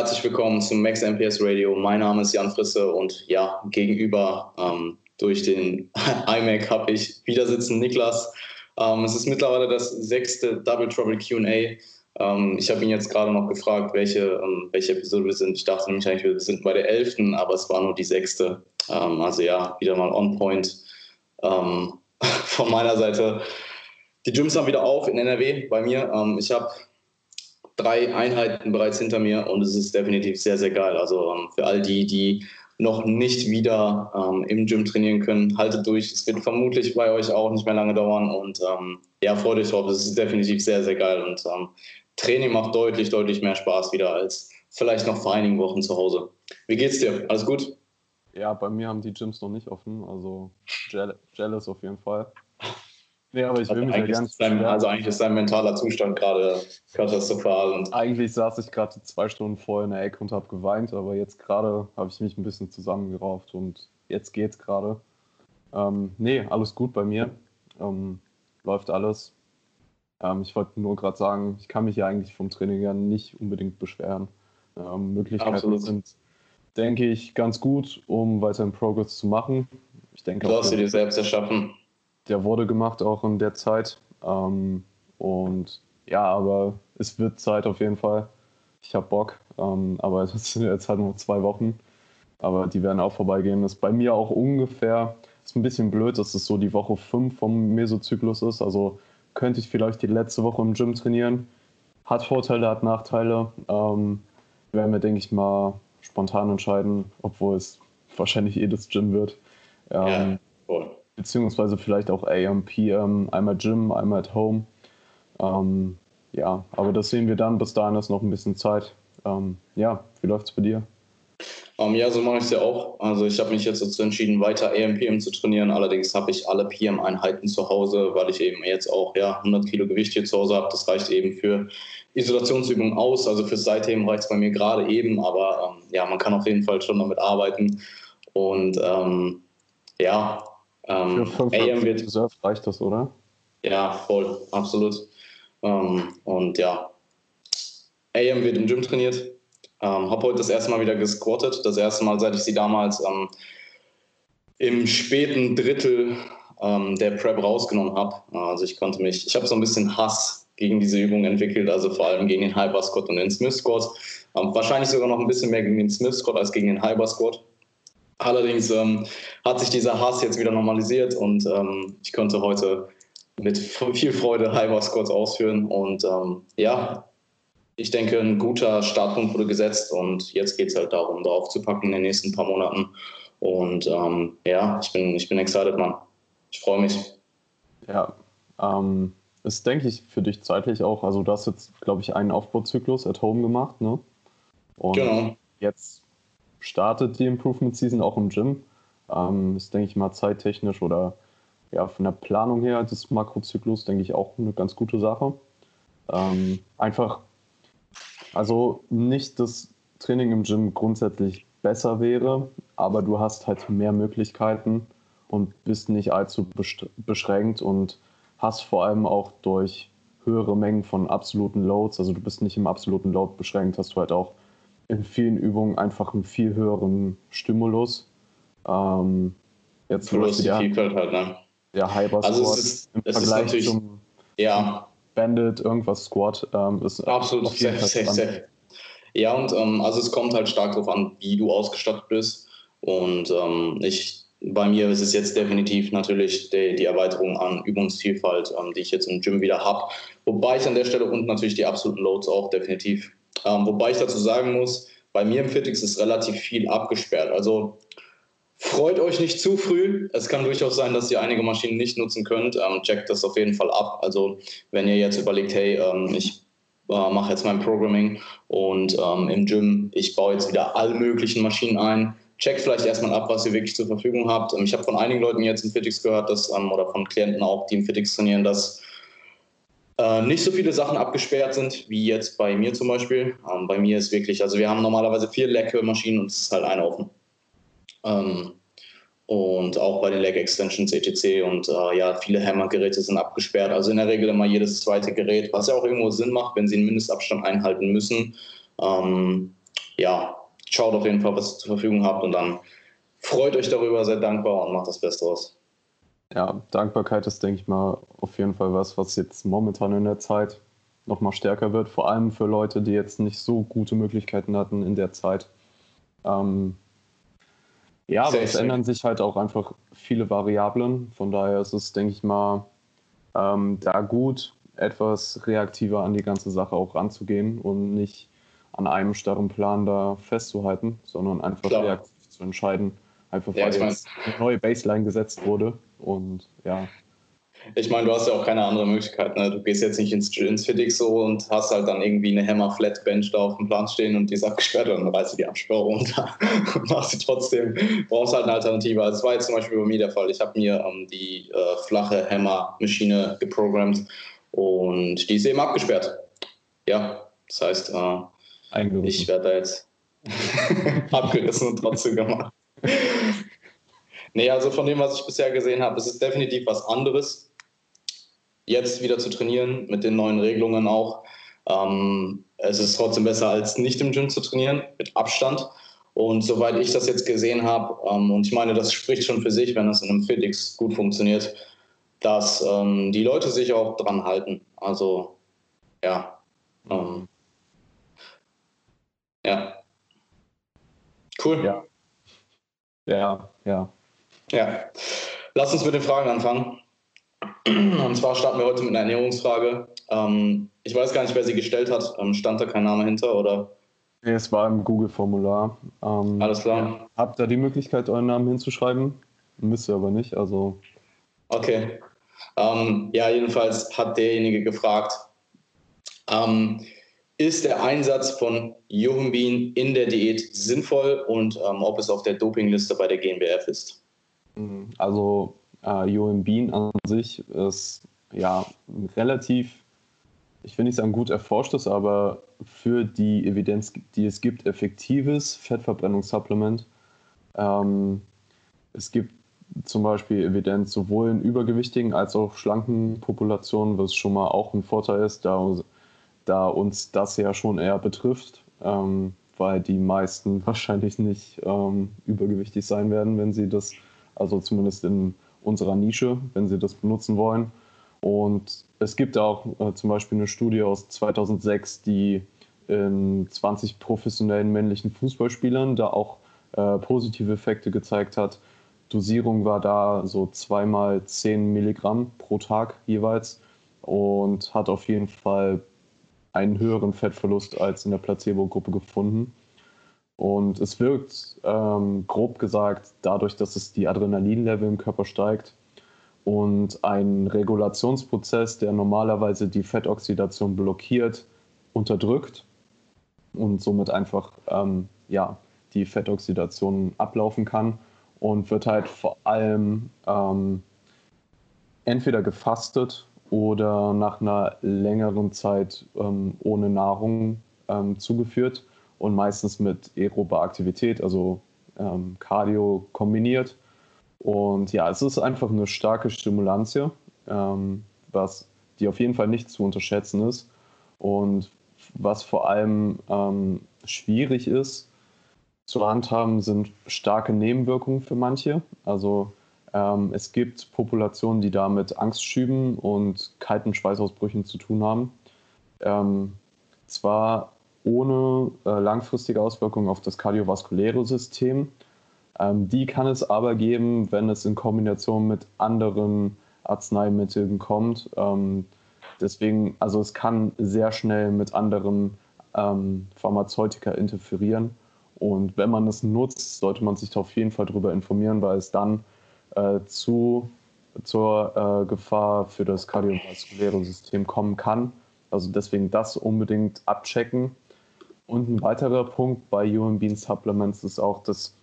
herzlich willkommen zum Max MPS Radio. Mein Name ist Jan Frisse und ja, gegenüber ähm, durch den iMac habe ich wieder sitzen Niklas. Ähm, es ist mittlerweile das sechste Double Trouble QA. Ähm, ich habe ihn jetzt gerade noch gefragt, welche, ähm, welche Episode wir sind. Ich dachte nämlich eigentlich, wir sind bei der elften, aber es war nur die sechste. Ähm, also ja, wieder mal on point. Ähm, von meiner Seite. Die Gyms haben wieder auf in NRW bei mir. ich habe drei Einheiten bereits hinter mir und es ist definitiv sehr, sehr geil. Also ähm, für all die, die noch nicht wieder ähm, im Gym trainieren können, haltet durch. Es wird vermutlich bei euch auch nicht mehr lange dauern und ähm, ja, freut euch drauf. Es ist definitiv sehr, sehr geil und ähm, Training macht deutlich, deutlich mehr Spaß wieder als vielleicht noch vor einigen Wochen zu Hause. Wie geht's dir? Alles gut? Ja, bei mir haben die Gyms noch nicht offen, also jealous auf jeden Fall. Nee, aber ich will mich ja gerne. Sein, also eigentlich ist sein mentaler Zustand gerade katastrophal. Eigentlich saß ich gerade zwei Stunden vorher in der Ecke und habe geweint, aber jetzt gerade habe ich mich ein bisschen zusammengerauft und jetzt geht's gerade. Ähm, nee, alles gut bei mir. Ähm, läuft alles. Ähm, ich wollte nur gerade sagen, ich kann mich ja eigentlich vom Training ja nicht unbedingt beschweren. Ähm, Möglichkeiten Absolut. sind, denke ich, ganz gut, um weiterhin Progress zu machen. Ich denke, du hast sie dir selbst erschaffen der wurde gemacht auch in der Zeit. Ähm, und ja, aber es wird Zeit auf jeden Fall. Ich habe Bock, ähm, aber es sind jetzt halt nur zwei Wochen. Aber die werden auch vorbeigehen. Das ist bei mir auch ungefähr, ist ein bisschen blöd, dass es so die Woche 5 vom Mesozyklus ist. Also könnte ich vielleicht die letzte Woche im Gym trainieren. Hat Vorteile, hat Nachteile. Ähm, werden wir, denke ich mal, spontan entscheiden, obwohl es wahrscheinlich eh das Gym wird. Ähm, ja, voll beziehungsweise vielleicht auch AM, PM, einmal Gym, einmal at Home. Ähm, ja, aber das sehen wir dann. Bis dahin ist noch ein bisschen Zeit. Ähm, ja, wie läuft es bei dir? Um, ähm, ja, so mache ich es ja auch. Also ich habe mich jetzt dazu entschieden, weiter AM, PM zu trainieren. Allerdings habe ich alle PM-Einheiten zu Hause, weil ich eben jetzt auch ja, 100 Kilo Gewicht hier zu Hause habe. Das reicht eben für Isolationsübungen aus. Also für Seitheben reicht es bei mir gerade eben. Aber ähm, ja, man kann auf jeden Fall schon damit arbeiten. Und ähm, ja, ähm, Für 5 AM wird Reserve reicht das, oder? Ja, voll, absolut. Ähm, und ja, AM wird im Gym trainiert. Ähm, habe heute das erste Mal wieder gesquattet. Das erste Mal, seit ich sie damals ähm, im späten Drittel ähm, der Prep rausgenommen habe. Also ich konnte mich, ich habe so ein bisschen Hass gegen diese Übung entwickelt, also vor allem gegen den Hyper Squat und den Smith Squat. Ähm, wahrscheinlich sogar noch ein bisschen mehr gegen den Smith Squat als gegen den Hyper Squat. Allerdings ähm, hat sich dieser Hass jetzt wieder normalisiert und ähm, ich konnte heute mit viel Freude Hyper Squats ausführen. Und ähm, ja, ich denke, ein guter Startpunkt wurde gesetzt und jetzt geht es halt darum, darauf zu packen in den nächsten paar Monaten. Und ähm, ja, ich bin, ich bin excited, Mann. Ich freue mich. Ja, ähm, ist, denke ich, für dich zeitlich auch. Also, du hast jetzt, glaube ich, einen Aufbauzyklus at home gemacht, ne? Und genau. jetzt startet die Improvement Season auch im Gym. Ähm, ist, denke ich mal, zeittechnisch oder ja, von der Planung her des Makrozyklus, denke ich, auch eine ganz gute Sache. Ähm, einfach, also nicht das Training im Gym grundsätzlich besser wäre, aber du hast halt mehr Möglichkeiten und bist nicht allzu beschränkt und hast vor allem auch durch höhere Mengen von absoluten Loads, also du bist nicht im absoluten Load beschränkt, hast du halt auch in vielen Übungen einfach einen viel höheren Stimulus. Ähm, jetzt Plus die Vielfalt halt, ne? Der Hyper also Squat ist, im Vergleich zum ja. Bandit, irgendwas Squat ähm, ist absolut safe, safe, safe. Ja, und ähm, also es kommt halt stark darauf an, wie du ausgestattet bist. Und ähm, ich, bei mir ist es jetzt definitiv natürlich die, die Erweiterung an Übungsvielfalt, ähm, die ich jetzt im Gym wieder habe. Wobei ich an der Stelle und natürlich die absoluten Loads auch definitiv ähm, wobei ich dazu sagen muss, bei mir im Fitix ist relativ viel abgesperrt. Also freut euch nicht zu früh. Es kann durchaus sein, dass ihr einige Maschinen nicht nutzen könnt. Ähm, checkt das auf jeden Fall ab. Also wenn ihr jetzt überlegt, hey, ähm, ich äh, mache jetzt mein Programming und ähm, im Gym, ich baue jetzt wieder alle möglichen Maschinen ein. Checkt vielleicht erstmal ab, was ihr wirklich zur Verfügung habt. Ähm, ich habe von einigen Leuten jetzt im Fitix gehört, dass, ähm, oder von Klienten auch, die im Fitix trainieren, dass äh, nicht so viele Sachen abgesperrt sind, wie jetzt bei mir zum Beispiel. Ähm, bei mir ist wirklich, also wir haben normalerweise vier Leg-Maschinen und es ist halt eine offen. Ähm, und auch bei den Leg Extensions etc. Und äh, ja, viele Hammer-Geräte sind abgesperrt. Also in der Regel immer jedes zweite Gerät, was ja auch irgendwo Sinn macht, wenn sie einen Mindestabstand einhalten müssen. Ähm, ja, schaut auf jeden Fall, was ihr zur Verfügung habt und dann freut euch darüber, seid dankbar und macht das Beste aus. Ja, Dankbarkeit ist, denke ich mal, auf jeden Fall was, was jetzt momentan in der Zeit nochmal stärker wird, vor allem für Leute, die jetzt nicht so gute Möglichkeiten hatten in der Zeit. Ähm, ja, aber es ändern sich halt auch einfach viele Variablen. Von daher ist es, denke ich mal, ähm, da gut, etwas reaktiver an die ganze Sache auch ranzugehen und nicht an einem starren Plan da festzuhalten, sondern einfach Klar. reaktiv zu entscheiden, einfach ja, weil jetzt eine neue Baseline gesetzt wurde. Und ja, ich meine, du hast ja auch keine andere Möglichkeit. Ne? Du gehst jetzt nicht ins, ins Fitix so und hast halt dann irgendwie eine Hammer Flat Bench da auf dem Plan stehen und die ist abgesperrt und dann reißt du die Absperrung runter und machst sie trotzdem. Brauchst halt eine Alternative. Also das war jetzt zum Beispiel bei mir der Fall. Ich habe mir ähm, die äh, flache Hammer Maschine geprogrammt und die ist eben abgesperrt. Ja, das heißt, äh, ich werde da jetzt abgerissen und trotzdem gemacht. Nee, also von dem, was ich bisher gesehen habe, ist es definitiv was anderes jetzt wieder zu trainieren, mit den neuen Regelungen auch. Ähm, es ist trotzdem besser, als nicht im Gym zu trainieren, mit Abstand. Und soweit ich das jetzt gesehen habe, ähm, und ich meine, das spricht schon für sich, wenn es in einem FitX gut funktioniert, dass ähm, die Leute sich auch dran halten. Also, ja. Ähm, ja. Cool. Ja. Ja, ja. Ja. Lass uns mit den Fragen anfangen. Und zwar starten wir heute mit einer Ernährungsfrage. Ähm, ich weiß gar nicht, wer sie gestellt hat. Ähm, stand da kein Name hinter oder? Nee, es war im Google-Formular. Ähm, Alles klar. Habt ihr die Möglichkeit, euren Namen hinzuschreiben? Müsst ihr aber nicht, also. Okay. Ähm, ja, jedenfalls hat derjenige gefragt, ähm, ist der Einsatz von Johumbin in der Diät sinnvoll und ähm, ob es auf der Dopingliste bei der GmbF ist? Also äh, Joachim Bean an sich ist ja relativ, ich will nicht sagen gut erforschtes, aber für die Evidenz, die es gibt, effektives Fettverbrennungssupplement. Ähm, es gibt zum Beispiel Evidenz sowohl in übergewichtigen als auch schlanken Populationen, was schon mal auch ein Vorteil ist, da, da uns das ja schon eher betrifft, ähm, weil die meisten wahrscheinlich nicht ähm, übergewichtig sein werden, wenn sie das, also zumindest in unserer Nische, wenn Sie das benutzen wollen. Und es gibt auch äh, zum Beispiel eine Studie aus 2006, die in 20 professionellen männlichen Fußballspielern da auch äh, positive Effekte gezeigt hat. Dosierung war da so zweimal 10 Milligramm pro Tag jeweils und hat auf jeden Fall einen höheren Fettverlust als in der Placebo-Gruppe gefunden. Und es wirkt, ähm, grob gesagt, dadurch, dass es die Adrenalinlevel im Körper steigt und ein Regulationsprozess, der normalerweise die Fettoxidation blockiert, unterdrückt und somit einfach ähm, ja, die Fettoxidation ablaufen kann und wird halt vor allem ähm, entweder gefastet oder nach einer längeren Zeit ähm, ohne Nahrung ähm, zugeführt und meistens mit aerober Aktivität, also ähm, Cardio kombiniert. Und ja, es ist einfach eine starke Stimulantie, ähm, was die auf jeden Fall nicht zu unterschätzen ist. Und was vor allem ähm, schwierig ist zu handhaben, sind starke Nebenwirkungen für manche. Also ähm, es gibt Populationen, die da mit Angstschüben und kalten Schweißausbrüchen zu tun haben. Ähm, zwar ohne äh, langfristige Auswirkungen auf das kardiovaskuläre System. Ähm, die kann es aber geben, wenn es in Kombination mit anderen Arzneimitteln kommt. Ähm, deswegen, also es kann sehr schnell mit anderen ähm, Pharmazeutika interferieren. Und wenn man es nutzt, sollte man sich auf jeden Fall darüber informieren, weil es dann äh, zu, zur äh, Gefahr für das kardiovaskuläre System kommen kann. Also deswegen das unbedingt abchecken. Und ein weiterer Punkt bei Human Bean Supplements ist auch, dass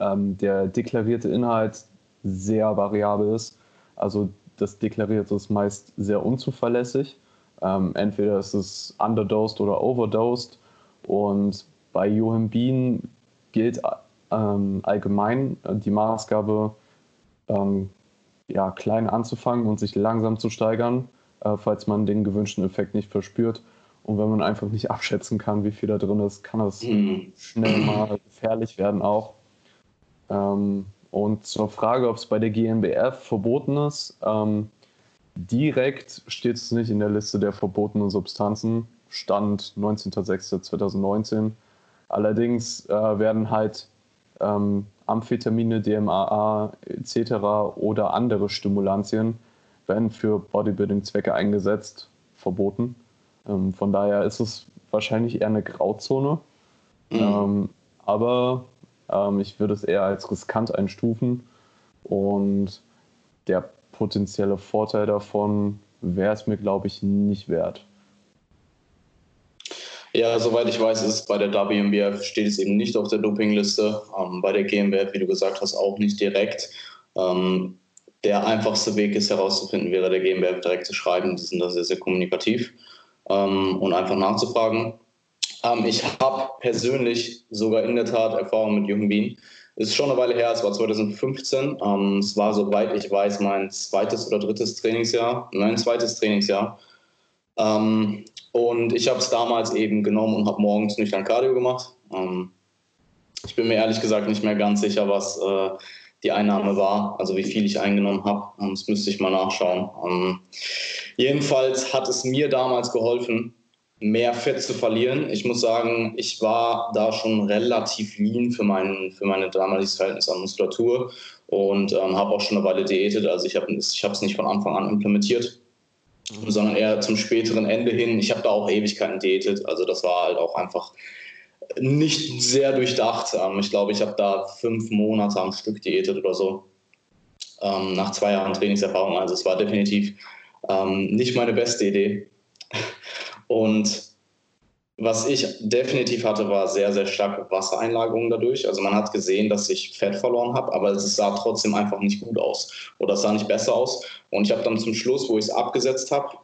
ähm, der deklarierte Inhalt sehr variabel ist. Also das Deklarierte ist meist sehr unzuverlässig. Ähm, entweder ist es underdosed oder overdosed. Und bei Joachim Bean gilt ähm, allgemein die Maßgabe, ähm, ja, klein anzufangen und sich langsam zu steigern, äh, falls man den gewünschten Effekt nicht verspürt Und wenn man einfach nicht abschätzen kann, wie viel da drin ist, kann das mhm. schnell mal gefährlich werden auch. Ähm, und zur Frage, ob es bei der GmbF verboten ist, ähm, direkt steht es nicht in der Liste der verbotenen Substanzen. Stand 19.06.2019. Allerdings äh, werden halt ähm, Amphetamine, DMAA etc. oder andere Stimulantien werden für Bodybuilding-Zwecke eingesetzt, verboten. Ähm, von daher ist es wahrscheinlich eher eine Grauzone. Mhm. Ähm, aber ähm, ich würde es eher als riskant einstufen und der potenzielle Vorteil davon wäre es mir, glaube ich, nicht wert. Ja, soweit ich weiß, ist bei der WMBF steht es eben nicht auf der Dopingliste. Ähm, bei der GmbF, wie du gesagt hast, auch nicht direkt. Ähm, der einfachste Weg ist herauszufinden, wäre der GmbF direkt zu schreiben. Die sind da sehr, sehr kommunikativ ähm, und einfach nachzufragen. Ähm, ich habe persönlich sogar in der Tat Erfahrung mit Jürgen Wien. Ist schon eine Weile her, es war 2015. Ähm, es war, soweit ich weiß, mein zweites oder drittes Trainingsjahr. Mein zweites Trainingsjahr. Ähm, und ich habe es damals eben genommen und habe morgens nüchtern Cardio gemacht. Ähm, ich bin mir ehrlich gesagt nicht mehr ganz sicher, was äh, die Einnahme war, also wie viel ich eingenommen habe. Das müsste ich mal nachschauen. Ähm, jedenfalls hat es mir damals geholfen, mehr Fett zu verlieren. Ich muss sagen, ich war da schon relativ lean für, mein, für meine damaliges Verhältnis an Muskulatur und ähm, habe auch schon eine Weile diätet. Also ich habe es ich nicht von Anfang an implementiert sondern eher zum späteren Ende hin. Ich habe da auch Ewigkeiten diätet, also das war halt auch einfach nicht sehr durchdacht. Ähm, ich glaube, ich habe da fünf Monate am Stück diätet oder so, ähm, nach zwei Jahren Trainingserfahrung. Also es war definitiv ähm, nicht meine beste Idee. Und was ich definitiv hatte, war sehr, sehr starke Wassereinlagerung dadurch. Also man hat gesehen, dass ich Fett verloren habe, aber es sah trotzdem einfach nicht gut aus oder es sah nicht besser aus. Und ich habe dann zum Schluss, wo ich es abgesetzt habe,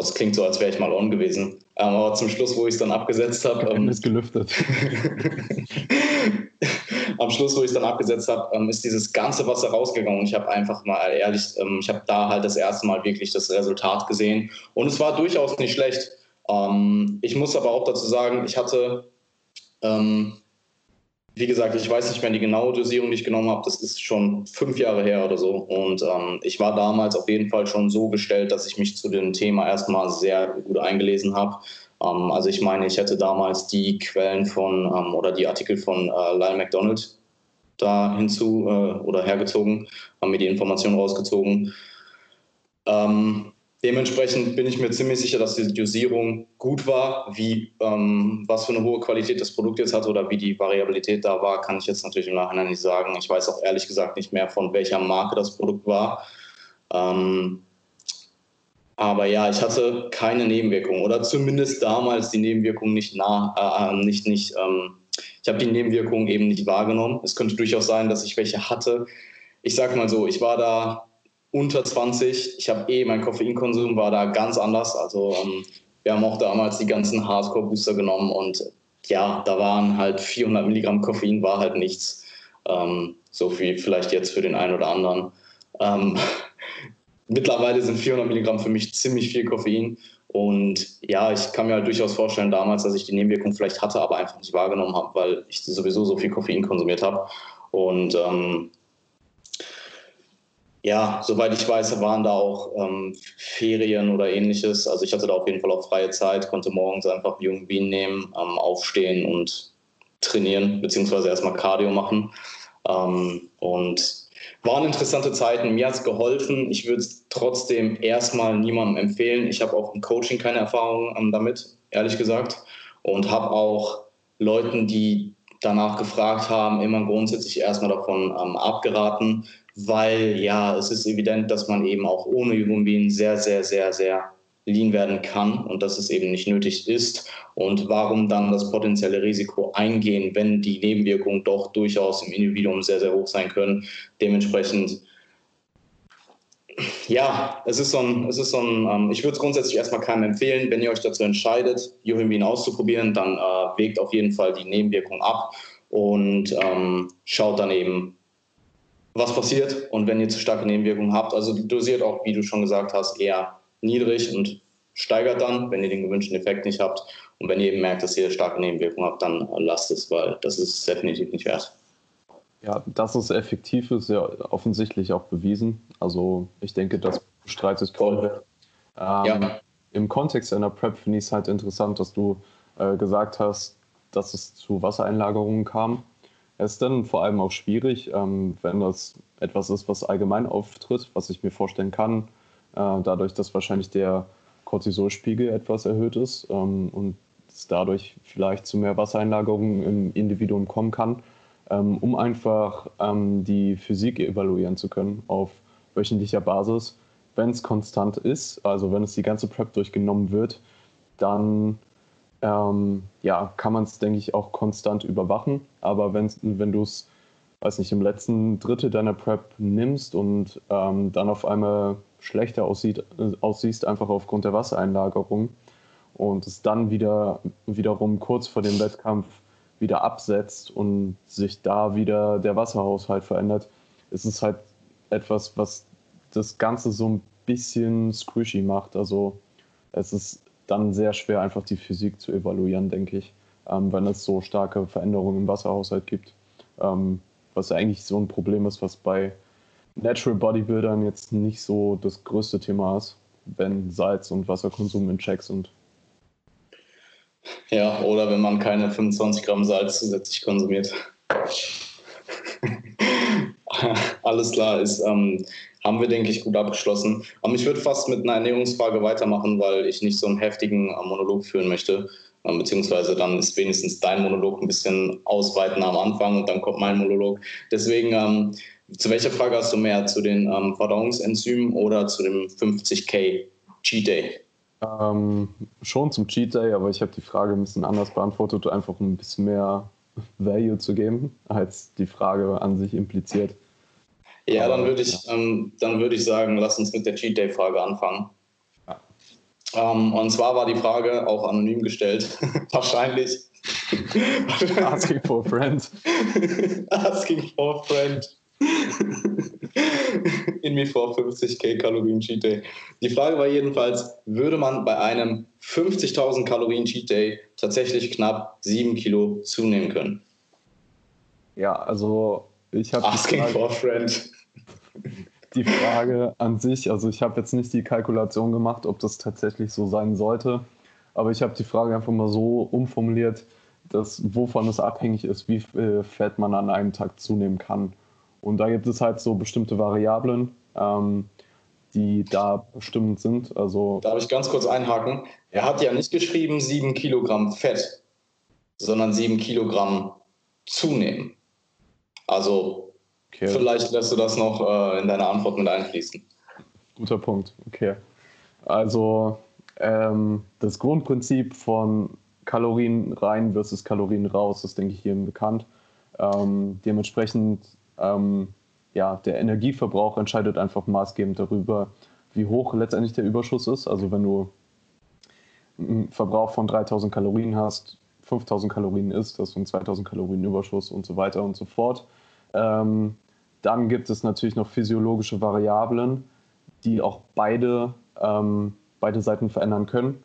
das klingt so, als wäre ich mal on gewesen, ähm, aber zum Schluss, wo ich es dann abgesetzt habe... Ähm, ist gelüftet. am Schluss, wo ich es dann abgesetzt habe, ähm, ist dieses ganze Wasser rausgegangen. Und ich habe einfach mal ehrlich, ähm, ich habe da halt das erste Mal wirklich das Resultat gesehen. Und es war durchaus nicht schlecht. Ähm, ich muss aber auch dazu sagen, ich hatte, ähm, wie gesagt, ich weiß nicht mehr die genaue Dosierung, ich genommen habe. Das ist schon fünf Jahre her oder so. Und ähm, ich war damals auf jeden Fall schon so gestellt, dass ich mich zu dem Thema erstmal sehr gut eingelesen habe. Ähm, also ich meine, ich hätte damals die Quellen von ähm, oder die Artikel von äh, Lyle McDonald da hinzu äh, oder hergezogen, haben mir die Informationen rausgezogen. Ähm, Dementsprechend bin ich mir ziemlich sicher, dass die Dosierung gut war. Wie, ähm, was für eine hohe Qualität das Produkt jetzt hat oder wie die Variabilität da war, kann ich jetzt natürlich im Nachhinein nicht sagen. Ich weiß auch ehrlich gesagt nicht mehr, von welcher Marke das Produkt war. Ähm, aber ja, ich hatte keine Nebenwirkungen oder zumindest damals die Nebenwirkungen nicht nah, äh, äh, nicht, nicht, ähm, ich habe die Nebenwirkungen eben nicht wahrgenommen. Es könnte durchaus sein, dass ich welche hatte. Ich sage mal so, ich war da unter 20. Ich habe eh, mein Koffeinkonsum war da ganz anders. Also ähm, wir haben auch damals die ganzen Hardcore-Booster genommen und ja, da waren halt 400 Milligramm Koffein, war halt nichts. Ähm, so viel vielleicht jetzt für den einen oder anderen. Ähm, mittlerweile sind 400 Milligramm für mich ziemlich viel Koffein. Und ja, ich kann mir halt durchaus vorstellen, damals, dass ich die Nebenwirkung vielleicht hatte, aber einfach nicht wahrgenommen habe, weil ich sowieso so viel Koffein konsumiert habe. Und ähm, ja, soweit ich weiß, waren da auch ähm, Ferien oder ähnliches. Also ich hatte da auf jeden Fall auch freie Zeit, konnte morgens einfach Jung Wien nehmen, ähm, aufstehen und trainieren, beziehungsweise erstmal Cardio machen. Ähm, und waren interessante Zeiten. Mir hat es geholfen. Ich würde es trotzdem erstmal niemandem empfehlen. Ich habe auch im Coaching keine Erfahrung ähm, damit, ehrlich gesagt. Und habe auch Leuten, die danach gefragt haben, immer grundsätzlich erstmal davon ähm, abgeraten, weil ja, es ist evident, dass man eben auch ohne Ibumbin sehr, sehr, sehr, sehr lean werden kann und dass es eben nicht nötig ist. Und warum dann das potenzielle Risiko eingehen, wenn die Nebenwirkungen doch durchaus im Individuum sehr, sehr hoch sein können. Dementsprechend, ja, es ist so ein, es ist so ein ähm, ich würde es grundsätzlich erstmal keinem empfehlen, wenn ihr euch dazu entscheidet, Juhimbin auszuprobieren, dann äh, wägt auf jeden Fall die Nebenwirkung ab und ähm, schaut dann eben, was passiert und wenn ihr zu starke Nebenwirkungen habt. Also dosiert auch, wie du schon gesagt hast, eher niedrig und steigert dann, wenn ihr den gewünschten Effekt nicht habt. Und wenn ihr eben merkt, dass ihr starke Nebenwirkungen habt, dann lasst es, weil das ist definitiv nicht wert. Ja, dass es effektiv ist, ja offensichtlich auch bewiesen. Also ich denke, das bestreitet kaum. Ähm, ja. Im Kontext einer Prep finde ich es halt interessant, dass du äh, gesagt hast, dass es zu Wassereinlagerungen kam. Es ist dann vor allem auch schwierig, ähm, wenn das etwas ist, was allgemein auftritt, was ich mir vorstellen kann, äh, dadurch, dass wahrscheinlich der Cortisolspiegel etwas erhöht ist ähm, und es dadurch vielleicht zu mehr Wassereinlagerungen im Individuum kommen kann, ähm, um einfach ähm, die Physik evaluieren zu können auf wöchentlicher Basis. Wenn es konstant ist, also wenn es die ganze Prep durchgenommen wird, dann ähm, ja, kann man es, denke ich, auch konstant überwachen. Aber wenn, wenn du es, weiß nicht, im letzten Drittel deiner Prep nimmst und ähm, dann auf einmal schlechter aussieht, äh, aussiehst, einfach aufgrund der Wassereinlagerung und es dann wieder wiederum kurz vor dem Wettkampf wieder absetzt und sich da wieder der Wasserhaushalt verändert, ist es halt etwas, was das Ganze so ein bisschen squishy macht. Also es ist dann sehr schwer, einfach die Physik zu evaluieren, denke ich, ähm, wenn es so starke Veränderungen im Wasserhaushalt gibt. Ähm, was eigentlich so ein Problem ist, was bei Natural Bodybuildern jetzt nicht so das größte Thema ist, wenn Salz- und Wasserkonsum in Check sind. Ja, oder wenn man keine 25 Gramm Salz zusätzlich konsumiert. Alles klar, ist, ähm, haben wir, denke ich, gut abgeschlossen. Aber ich würde fast mit einer Ernährungsfrage weitermachen, weil ich nicht so einen heftigen äh, Monolog führen möchte. Ähm, beziehungsweise dann ist wenigstens dein Monolog ein bisschen ausweitender am Anfang und dann kommt mein Monolog. Deswegen, ähm, zu welcher Frage hast du mehr? Zu den ähm, Verdauungsenzymen oder zu dem 50k Cheat Day? Ähm, schon zum Cheat Day, aber ich habe die Frage ein bisschen anders beantwortet, einfach um ein bisschen mehr Value zu geben, als die Frage an sich impliziert. Ja, dann würde ich, ähm, dann ich sagen, lass uns mit der Cheat Day Frage anfangen. Ja. Ähm, und zwar war die Frage auch anonym gestellt, wahrscheinlich. Asking for a friend. Asking for a friend. In mir vor 50k Kalorien Cheat Day. Die Frage war jedenfalls, würde man bei einem 50.000 Kalorien Cheat Day tatsächlich knapp 7 Kilo zunehmen können? Ja, also ich habe. Asking Frage, for a friend. Die Frage an sich, also ich habe jetzt nicht die Kalkulation gemacht, ob das tatsächlich so sein sollte, aber ich habe die Frage einfach mal so umformuliert, dass wovon es abhängig ist, wie viel Fett man an einem Tag zunehmen kann. Und da gibt es halt so bestimmte Variablen, ähm, die da bestimmend sind. Also Darf ich ganz kurz einhaken? Er hat ja nicht geschrieben 7 Kilogramm Fett, sondern 7 Kilogramm zunehmen. Also okay. vielleicht lässt du das noch äh, in deine Antwort mit einfließen. Guter Punkt, okay. Also ähm, das Grundprinzip von Kalorien rein versus Kalorien raus ist, denke ich, jedem bekannt. Ähm, dementsprechend ähm, ja, der Energieverbrauch entscheidet einfach maßgebend darüber, wie hoch letztendlich der Überschuss ist. Also wenn du einen Verbrauch von 3000 Kalorien hast, 5000 Kalorien isst, hast du einen 2000 Kalorien Überschuss und so weiter und so fort. Ähm, dann gibt es natürlich noch physiologische Variablen, die auch beide, ähm, beide Seiten verändern können.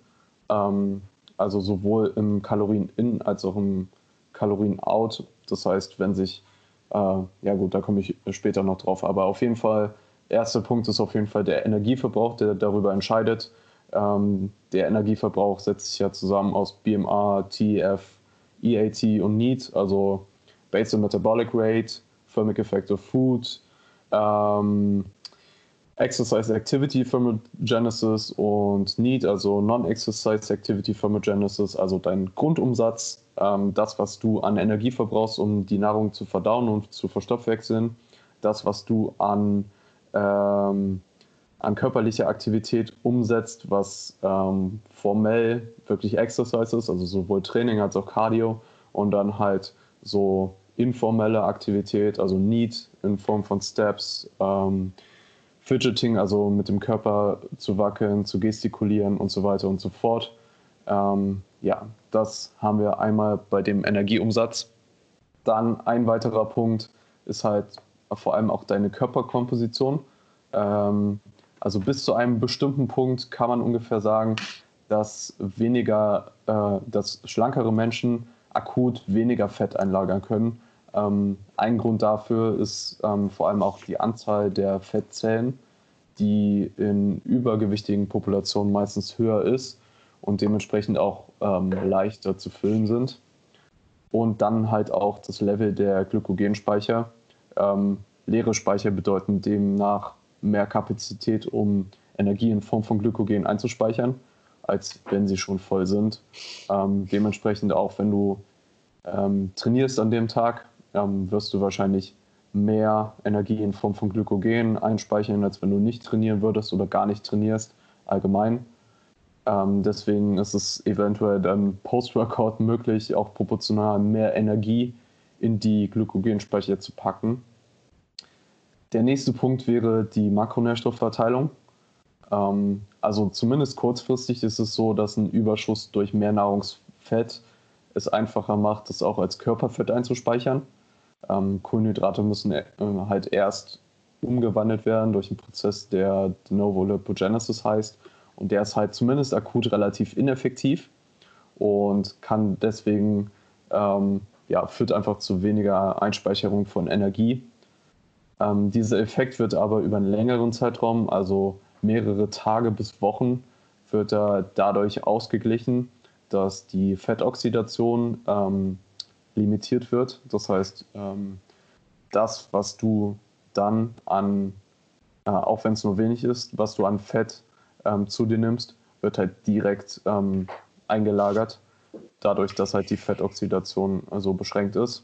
Ähm, also sowohl im Kalorien-In als auch im Kalorien-Out. Das heißt, wenn sich äh, ja gut, da komme ich später noch drauf. Aber auf jeden Fall, erster Punkt ist auf jeden Fall der Energieverbrauch, der darüber entscheidet. Ähm, der Energieverbrauch setzt sich ja zusammen aus BMA, TEF, EAT und NEAT, also Basal Metabolic Rate, Thermic Effect of Food, ähm, Exercise Activity Thermogenesis und NEAT, also Non-Exercise Activity Thermogenesis, also dein Grundumsatz ähm, das, was du an Energie verbrauchst, um die Nahrung zu verdauen und zu verstoffwechseln, das, was du an, ähm, an körperlicher Aktivität umsetzt, was ähm, formell wirklich Exercise ist, also sowohl Training als auch Cardio und dann halt so informelle Aktivität, also Need in Form von Steps, ähm, Fidgeting, also mit dem Körper zu wackeln, zu gestikulieren und so weiter und so fort. Ähm, ja, das haben wir einmal bei dem Energieumsatz. Dann ein weiterer Punkt ist halt vor allem auch deine Körperkomposition. Ähm, also bis zu einem bestimmten Punkt kann man ungefähr sagen, dass weniger, äh, dass schlankere Menschen akut weniger Fett einlagern können. Ähm, ein Grund dafür ist ähm, vor allem auch die Anzahl der Fettzellen, die in übergewichtigen Populationen meistens höher ist und dementsprechend auch ähm, leichter zu füllen sind. Und dann halt auch das Level der Glykogenspeicher. Ähm, leere Speicher bedeuten demnach mehr Kapazität, um Energie in Form von Glykogen einzuspeichern, als wenn sie schon voll sind. Ähm, dementsprechend auch, wenn du ähm, trainierst an dem Tag, ähm, wirst du wahrscheinlich mehr Energie in Form von Glykogen einspeichern, als wenn du nicht trainieren würdest oder gar nicht trainierst, allgemein. Ähm, deswegen ist es eventuell dann Post-Workout möglich, auch proportional mehr Energie in die Glykogenspeicher zu packen. Der nächste Punkt wäre die Makronährstoffverteilung. Ähm, also zumindest kurzfristig ist es so, dass ein Überschuss durch mehr Nahrungsfett es einfacher macht, das auch als Körperfett einzuspeichern. Ähm, Kohlenhydrate müssen äh, halt erst umgewandelt werden durch einen Prozess, der De novo lipogenesis heißt. Und der ist halt zumindest akut relativ ineffektiv und kann deswegen, ähm, ja, führt einfach zu weniger Einspeicherung von Energie. Ähm, dieser Effekt wird aber über einen längeren Zeitraum, also mehrere Tage bis Wochen, wird er dadurch ausgeglichen, dass die Fettoxidation ähm, limitiert wird. Das heißt, ähm, das, was du dann an, äh, auch wenn es nur wenig ist, was du an Fett ähm, zu dir nimmst, wird halt direkt ähm, eingelagert, dadurch, dass halt die Fettoxidation so also beschränkt ist.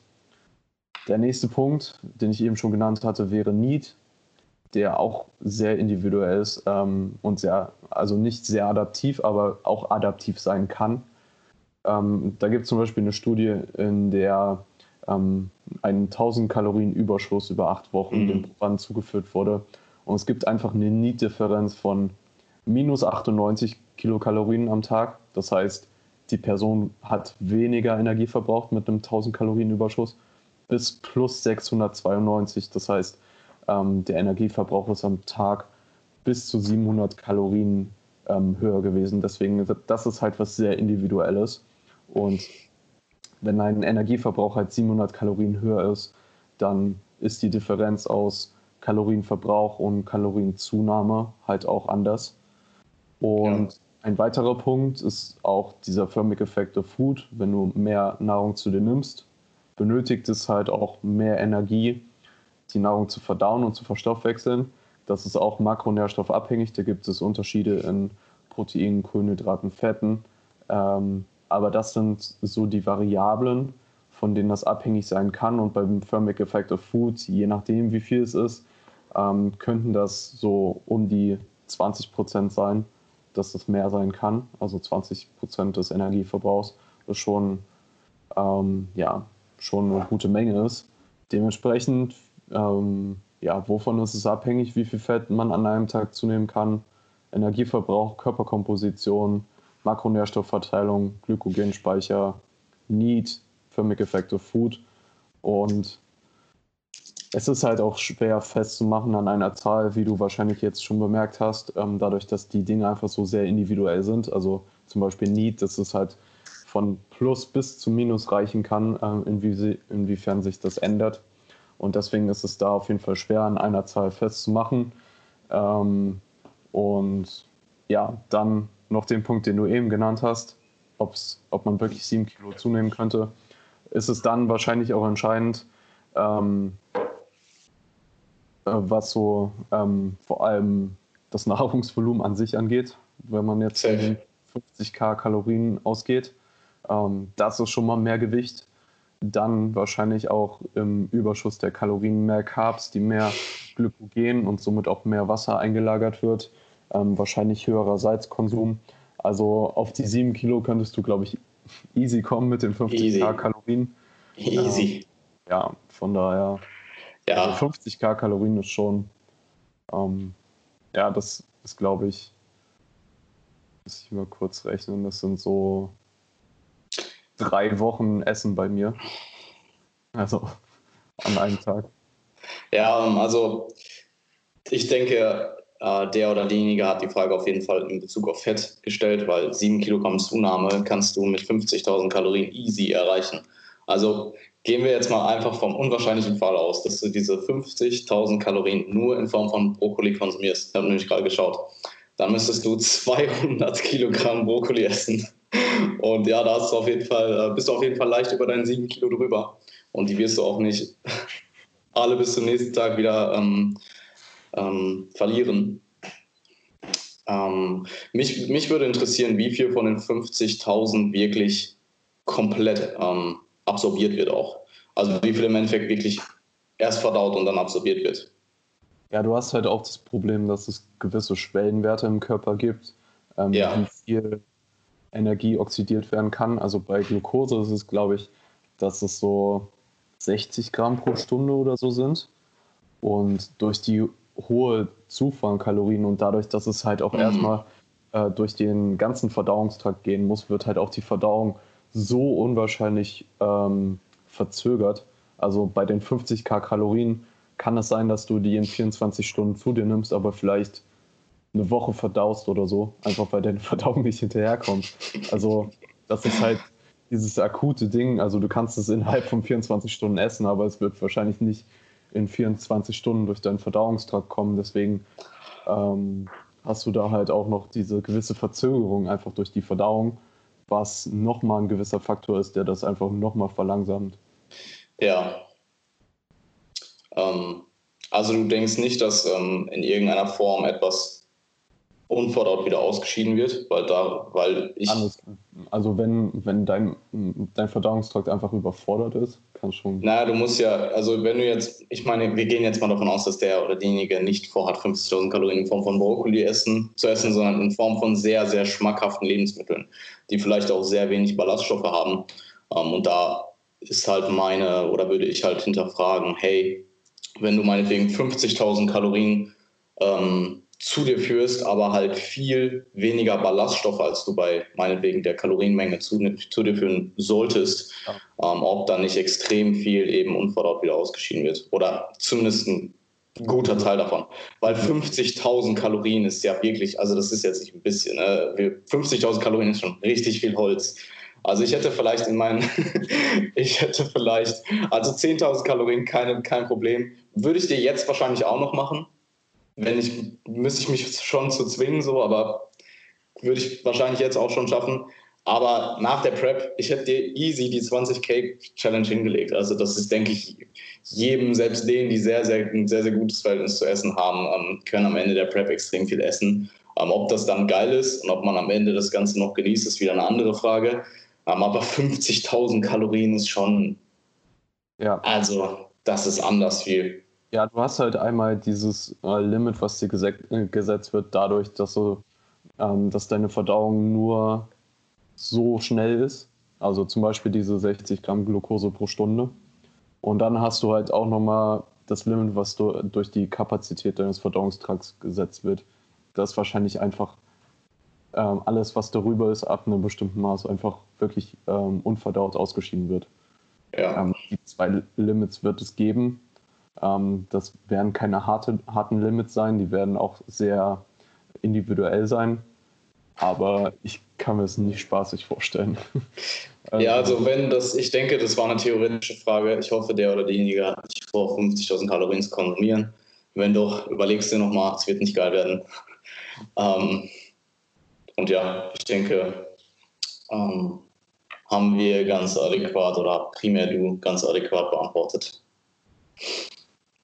Der nächste Punkt, den ich eben schon genannt hatte, wäre Need, der auch sehr individuell ist ähm, und sehr, also nicht sehr adaptiv, aber auch adaptiv sein kann. Ähm, da gibt es zum Beispiel eine Studie, in der ähm, ein 1000 Kalorien Überschuss über acht Wochen mhm. dem Probanden zugeführt wurde. Und es gibt einfach eine Need-Differenz von minus 98 Kilokalorien am Tag. Das heißt, die Person hat weniger Energie verbraucht mit einem 1000 Kalorien Überschuss bis plus 692. Das heißt, ähm, der Energieverbrauch ist am Tag bis zu 700 Kalorien ähm, höher gewesen. Deswegen, das ist halt was sehr Individuelles. Und wenn ein Energieverbrauch halt 700 Kalorien höher ist, dann ist die Differenz aus Kalorienverbrauch und Kalorienzunahme halt auch anders. Und ja. ein weiterer Punkt ist auch dieser Effect of Food. Wenn du mehr Nahrung zu dir nimmst, benötigt es halt auch mehr Energie, die Nahrung zu verdauen und zu verstoffwechseln. Das ist auch makronährstoffabhängig. Da gibt es Unterschiede in Proteinen, Kohlenhydraten, Fetten. Ähm, aber das sind so die Variablen, von denen das abhängig sein kann. Und beim Thermic Effect of Food, je nachdem, wie viel es ist, ähm, könnten das so um die 20 Prozent sein, dass das mehr sein kann. Also 20 Prozent des Energieverbrauchs, das schon, ähm, ja, schon eine gute Menge ist. Dementsprechend, ähm, ja, wovon ist es abhängig, wie viel Fett man an einem Tag zunehmen kann? Energieverbrauch, Körperkomposition, Makronährstoffverteilung, Glykogenspeicher, Need, Thermic Effect of Food. Und es ist halt auch schwer festzumachen an einer Zahl, wie du wahrscheinlich jetzt schon bemerkt hast, ähm, dadurch, dass die Dinge einfach so sehr individuell sind. Also zum Beispiel Need, das ist halt von Plus bis zu Minus reichen kann, äh, inwie inwiefern sich das ändert. Und deswegen ist es da auf jeden Fall schwer, an einer Zahl festzumachen. Ähm, und ja, dann noch den Punkt, den du eben genannt hast, ob's, ob man wirklich sieben Kilo zunehmen könnte, ist es dann wahrscheinlich auch entscheidend, ähm, äh, was so ähm, vor allem das Nahrungsvolumen an sich angeht. Wenn man jetzt von 50k Kalorien ausgeht, ähm, das ist schon mal mehr Gewicht. Dann wahrscheinlich auch im Überschuss der Kalorien mehr Carbs, die mehr Glykogen und somit auch mehr Wasser eingelagert wird ähm, wahrscheinlich höherer Salzkonsum. Also auf die 7 Kilo könntest du, glaube ich, easy kommen mit den 50k Kalorien. Easy. Ähm, ja, von daher. Ja. Also 50k Kalorien ist schon. Ähm, ja, das ist, glaube ich, muss ich mal kurz rechnen, das sind so drei Wochen Essen bei mir. Also an einem Tag. Ja, also ich denke, der oder diejenige hat die Frage auf jeden Fall in Bezug auf Fett gestellt, weil 7 Kilogramm Zunahme kannst du mit 50.000 Kalorien easy erreichen. Also gehen wir jetzt mal einfach vom unwahrscheinlichen Fall aus, dass du diese 50.000 Kalorien nur in Form von Brokkoli konsumierst. Ich habe nämlich gerade geschaut. Dann müsstest du 200 Kilogramm Brokkoli essen. Und ja, da du auf jeden Fall, äh, bist du auf jeden Fall leicht über deinen 7 Kilo drüber. Und die wirst du auch nicht alle bis zum nächsten Tag wieder ähm, ähm, verlieren. Ähm, mich, mich würde interessieren, wie viel von den 50.000 wirklich komplett ähm, absorbiert wird auch. Also wie viel im Endeffekt wirklich erst verdaut und dann absorbiert wird. Ja, du hast halt auch das Problem, dass es gewisse Schwellenwerte im Körper gibt, ähm, ja. wie viel Energie oxidiert werden kann. Also bei Glucose ist es, glaube ich, dass es so 60 Gramm pro Stunde oder so sind. Und durch die hohe Zufuhr an Kalorien und dadurch, dass es halt auch mhm. erstmal äh, durch den ganzen Verdauungstrakt gehen muss, wird halt auch die Verdauung so unwahrscheinlich ähm, verzögert. Also bei den 50k Kalorien kann es sein, dass du die in 24 Stunden zu dir nimmst, aber vielleicht eine Woche verdaust oder so, einfach weil deine Verdauung nicht hinterherkommt. Also das ist halt dieses akute Ding. Also du kannst es innerhalb von 24 Stunden essen, aber es wird wahrscheinlich nicht in 24 Stunden durch deinen Verdauungstrakt kommen. Deswegen ähm, hast du da halt auch noch diese gewisse Verzögerung einfach durch die Verdauung, was nochmal ein gewisser Faktor ist, der das einfach nochmal verlangsamt. Ja. Ähm, also du denkst nicht, dass ähm, in irgendeiner Form etwas unverdaut wieder ausgeschieden wird, weil da, weil ich. Alles. Also wenn, wenn dein, dein Verdauungstrakt einfach überfordert ist, kann schon. Naja, du musst ja, also wenn du jetzt, ich meine, wir gehen jetzt mal davon aus, dass der oder diejenige nicht vorhat, 50.000 Kalorien in Form von Brokkoli essen, zu essen, sondern in Form von sehr, sehr schmackhaften Lebensmitteln, die vielleicht auch sehr wenig Ballaststoffe haben. Ähm, und da ist halt meine, oder würde ich halt hinterfragen, hey, wenn du meinetwegen 50.000 Kalorien ähm, zu dir führst, aber halt viel weniger Ballaststoffe, als du bei meinetwegen der Kalorienmenge zu, zu dir führen solltest, ja. ähm, ob dann nicht extrem viel eben unverdaut wieder ausgeschieden wird. Oder zumindest ein guter Teil davon. Weil 50.000 Kalorien ist ja wirklich, also das ist jetzt nicht ein bisschen, ne? 50.000 Kalorien ist schon richtig viel Holz. Also ich hätte vielleicht in meinen, ich hätte vielleicht, also 10.000 Kalorien, keine, kein Problem. Würde ich dir jetzt wahrscheinlich auch noch machen, wenn ich, müsste ich mich schon zu zwingen, so, aber würde ich wahrscheinlich jetzt auch schon schaffen. Aber nach der Prep, ich hätte dir easy die 20k Challenge hingelegt. Also das ist, denke ich, jedem, selbst denen, die sehr, sehr, ein sehr, sehr gutes Verhältnis zu essen haben, ähm, können am Ende der Prep extrem viel essen. Ähm, ob das dann geil ist und ob man am Ende das Ganze noch genießt, ist wieder eine andere Frage. Ähm, aber 50.000 Kalorien ist schon, ja. also das ist anders viel. Ja, du hast halt einmal dieses äh, Limit, was dir äh, gesetzt wird, dadurch, dass, du, ähm, dass deine Verdauung nur so schnell ist. Also zum Beispiel diese 60 Gramm Glucose pro Stunde. Und dann hast du halt auch nochmal das Limit, was du durch die Kapazität deines Verdauungstrakts gesetzt wird. Das ist wahrscheinlich einfach ähm, alles, was darüber ist, ab einem bestimmten Maß einfach wirklich ähm, unverdaut ausgeschieden wird. Ja. Ähm, die zwei Limits wird es geben ähm, das werden keine harte, harten Limits sein, die werden auch sehr individuell sein. Aber ich kann mir es nicht spaßig vorstellen. ja, also wenn das, ich denke, das war eine theoretische Frage. Ich hoffe, der oder diejenige hat nicht vor, 50.000 Kalorien zu konsumieren. Wenn doch, überlegst du nochmal, es wird nicht geil werden. Ähm, und ja, ich denke, ähm, haben wir ganz adäquat oder primär du ganz adäquat beantwortet.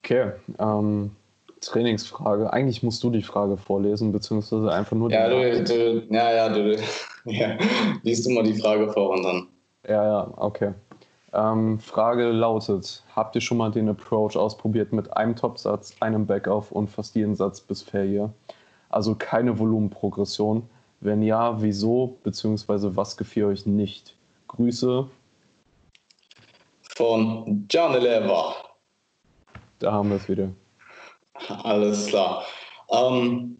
Okay, ähm, Trainingsfrage. Eigentlich musst du die Frage vorlesen, beziehungsweise einfach nur die Ja, du, du, ja, ja, du, ja, liest du mal die Frage vor und dann. Ja, ja, okay. Ähm, Frage lautet: Habt ihr schon mal den Approach ausprobiert mit einem Topsatz, einem Backoff und fast jeden Satz bis Failure? Also keine Volumenprogression. Wenn ja, wieso, beziehungsweise was gefiel euch nicht? Grüße. Von John Lever. Da haben wir es wieder. Alles klar. Ähm,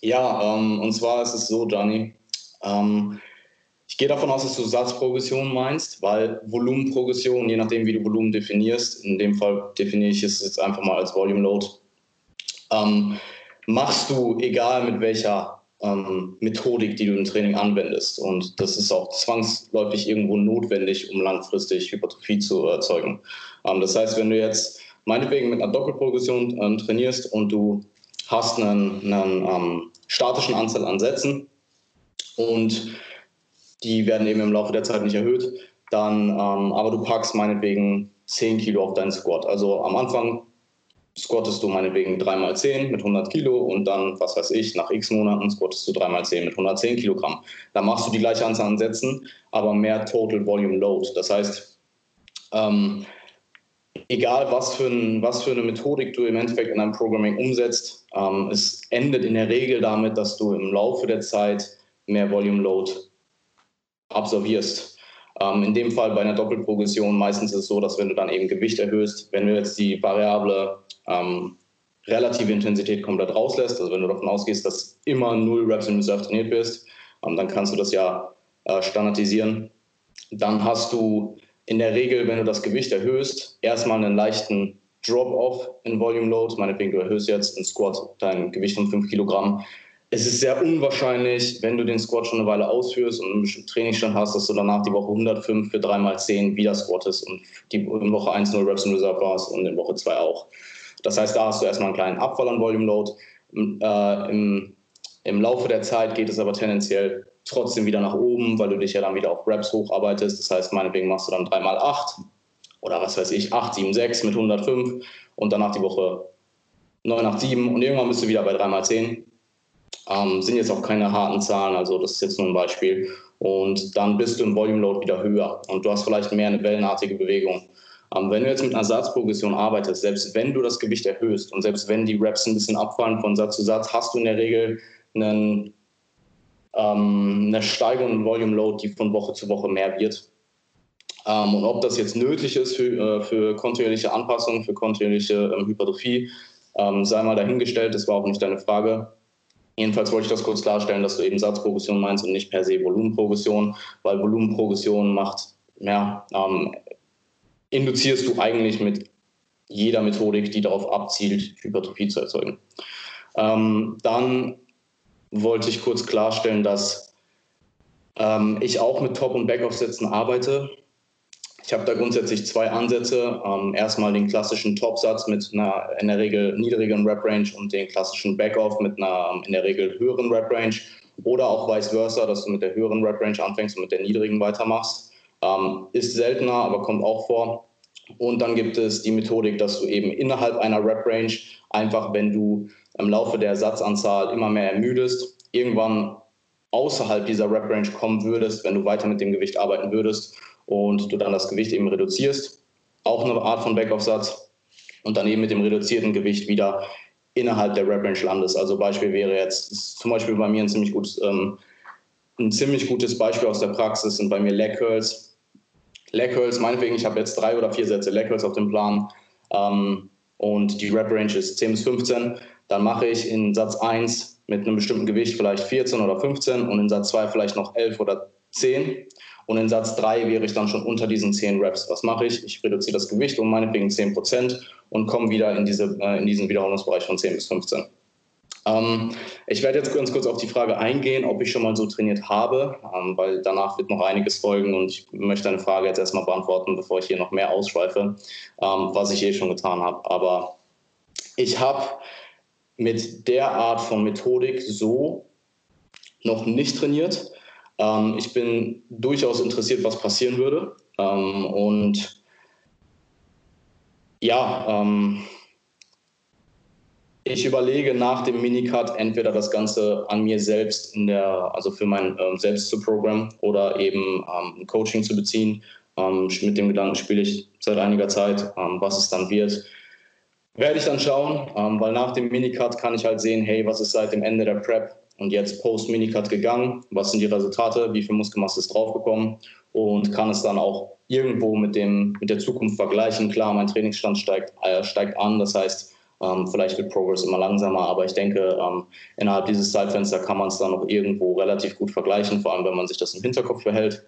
ja, ähm, und zwar ist es so, Gianni. Ähm, ich gehe davon aus, dass du Satzprogression meinst, weil Volumenprogression, je nachdem, wie du Volumen definierst, in dem Fall definiere ich es jetzt einfach mal als Volume Load. Ähm, machst du, egal mit welcher ähm, Methodik, die du im Training anwendest. Und das ist auch zwangsläufig irgendwo notwendig, um langfristig Hypertrophie zu erzeugen. Ähm, das heißt, wenn du jetzt meinetwegen mit einer Doppelprogression ähm, trainierst und du hast einen, einen ähm, statischen Anzahl an Sätzen und die werden eben im Laufe der Zeit nicht erhöht, dann, ähm, aber du packst meinetwegen 10 Kilo auf deinen Squat. Also am Anfang squattest du meinetwegen 3x10 mit 100 Kilo und dann, was weiß ich, nach x Monaten squattest du 3x10 mit 110 Kilogramm. Da machst du die gleiche Anzahl an Sätzen, aber mehr Total Volume Load. Das heißt, ähm, egal was für, ein, was für eine Methodik du im Endeffekt in deinem Programming umsetzt, ähm, es endet in der Regel damit, dass du im Laufe der Zeit mehr Volume Load absolvierst. Ähm, in dem Fall bei einer Doppelprogression meistens ist es so, dass wenn du dann eben Gewicht erhöhst, wenn du jetzt die Variable ähm, relative Intensität komplett rauslässt, also wenn du davon ausgehst, dass immer null Reps in Reserve trainiert bist, ähm, dann kannst du das ja äh, standardisieren. Dann hast du in der Regel, wenn du das Gewicht erhöhst, erstmal einen leichten Drop-off in Volume Load. Meinetwegen, du erhöhst jetzt in Squat dein Gewicht um 5 Kilogramm. Es ist sehr unwahrscheinlich, wenn du den Squat schon eine Weile ausführst und einen bestimmten Trainingsstand hast, dass du danach die Woche 105 für 3x10 wieder squattest und die in Woche 1 0 Reps in Reserve warst und in Woche 2 auch. Das heißt, da hast du erstmal einen kleinen Abfall an Volume Load. Äh, im, Im Laufe der Zeit geht es aber tendenziell trotzdem wieder nach oben, weil du dich ja dann wieder auf Reps hocharbeitest. Das heißt, meinetwegen machst du dann 3x8 oder was weiß ich, 8, 7, 6 mit 105 und danach die Woche 9, 8, 7 und irgendwann bist du wieder bei 3x10. Ähm, sind jetzt auch keine harten Zahlen, also das ist jetzt nur ein Beispiel. Und dann bist du im Volume Load wieder höher und du hast vielleicht mehr eine wellenartige Bewegung. Ähm, wenn du jetzt mit einer Satzprogression arbeitest, selbst wenn du das Gewicht erhöhst und selbst wenn die Reps ein bisschen abfallen von Satz zu Satz, hast du in der Regel einen, ähm, eine Steigerung im Volume Load, die von Woche zu Woche mehr wird. Ähm, und ob das jetzt nötig ist für, äh, für kontinuierliche Anpassungen, für kontinuierliche ähm, Hypertrophie, ähm, sei mal dahingestellt, das war auch nicht deine Frage. Jedenfalls wollte ich das kurz klarstellen, dass du eben Satzprogression meinst und nicht per se Volumenprogression, weil Volumenprogression macht ja, ähm, induzierst du eigentlich mit jeder Methodik, die darauf abzielt, Hypertrophie zu erzeugen. Ähm, dann wollte ich kurz klarstellen, dass ähm, ich auch mit Top- und Backoff-Sätzen arbeite. Ich habe da grundsätzlich zwei Ansätze. Ähm, erstmal den klassischen Top-Satz mit einer in der Regel niedrigen Rep-Range und den klassischen Backoff mit einer in der Regel höheren Rep-Range. Oder auch vice versa, dass du mit der höheren Rep-Range anfängst und mit der niedrigen weitermachst. Ähm, ist seltener, aber kommt auch vor. Und dann gibt es die Methodik, dass du eben innerhalb einer Rep-Range einfach, wenn du im Laufe der Satzanzahl immer mehr ermüdest, irgendwann außerhalb dieser Rep-Range kommen würdest, wenn du weiter mit dem Gewicht arbeiten würdest und du dann das Gewicht eben reduzierst. Auch eine Art von Backoff-Satz und dann eben mit dem reduzierten Gewicht wieder innerhalb der Rep-Range landest. Also Beispiel wäre jetzt zum Beispiel bei mir ein ziemlich gutes, ähm, ein ziemlich gutes Beispiel aus der Praxis sind bei mir Leg Curls Leg Curls, meinetwegen, ich habe jetzt drei oder vier Sätze Leg Curls auf dem Plan ähm, und die Rep Range ist 10 bis 15, dann mache ich in Satz 1 mit einem bestimmten Gewicht vielleicht 14 oder 15 und in Satz 2 vielleicht noch 11 oder 10 und in Satz 3 wäre ich dann schon unter diesen 10 Reps. Was mache ich? Ich reduziere das Gewicht um meinetwegen 10 Prozent und komme wieder in, diese, äh, in diesen Wiederholungsbereich von 10 bis 15. Ähm, ich werde jetzt ganz kurz auf die Frage eingehen, ob ich schon mal so trainiert habe, ähm, weil danach wird noch einiges folgen und ich möchte eine Frage jetzt erstmal beantworten, bevor ich hier noch mehr ausschweife, ähm, was ich eh schon getan habe. Aber ich habe mit der Art von Methodik so noch nicht trainiert. Ähm, ich bin durchaus interessiert, was passieren würde. Ähm, und ja, ähm, ich überlege nach dem Minicut entweder das Ganze an mir selbst in der, also für mein ähm, Selbst zu Programm oder eben ähm, ein Coaching zu beziehen. Ähm, mit dem Gedanken spiele ich seit einiger Zeit, ähm, was es dann wird. Werde ich dann schauen, ähm, weil nach dem Minicut kann ich halt sehen, hey, was ist seit dem Ende der Prep und jetzt post-Minicut gegangen, was sind die Resultate, wie viel Muskelmasse ist draufgekommen und kann es dann auch irgendwo mit, dem, mit der Zukunft vergleichen. Klar, mein Trainingsstand steigt, äh, steigt an, das heißt, ähm, vielleicht wird Progress immer langsamer, aber ich denke, ähm, innerhalb dieses Zeitfensters kann man es dann noch irgendwo relativ gut vergleichen, vor allem wenn man sich das im Hinterkopf behält.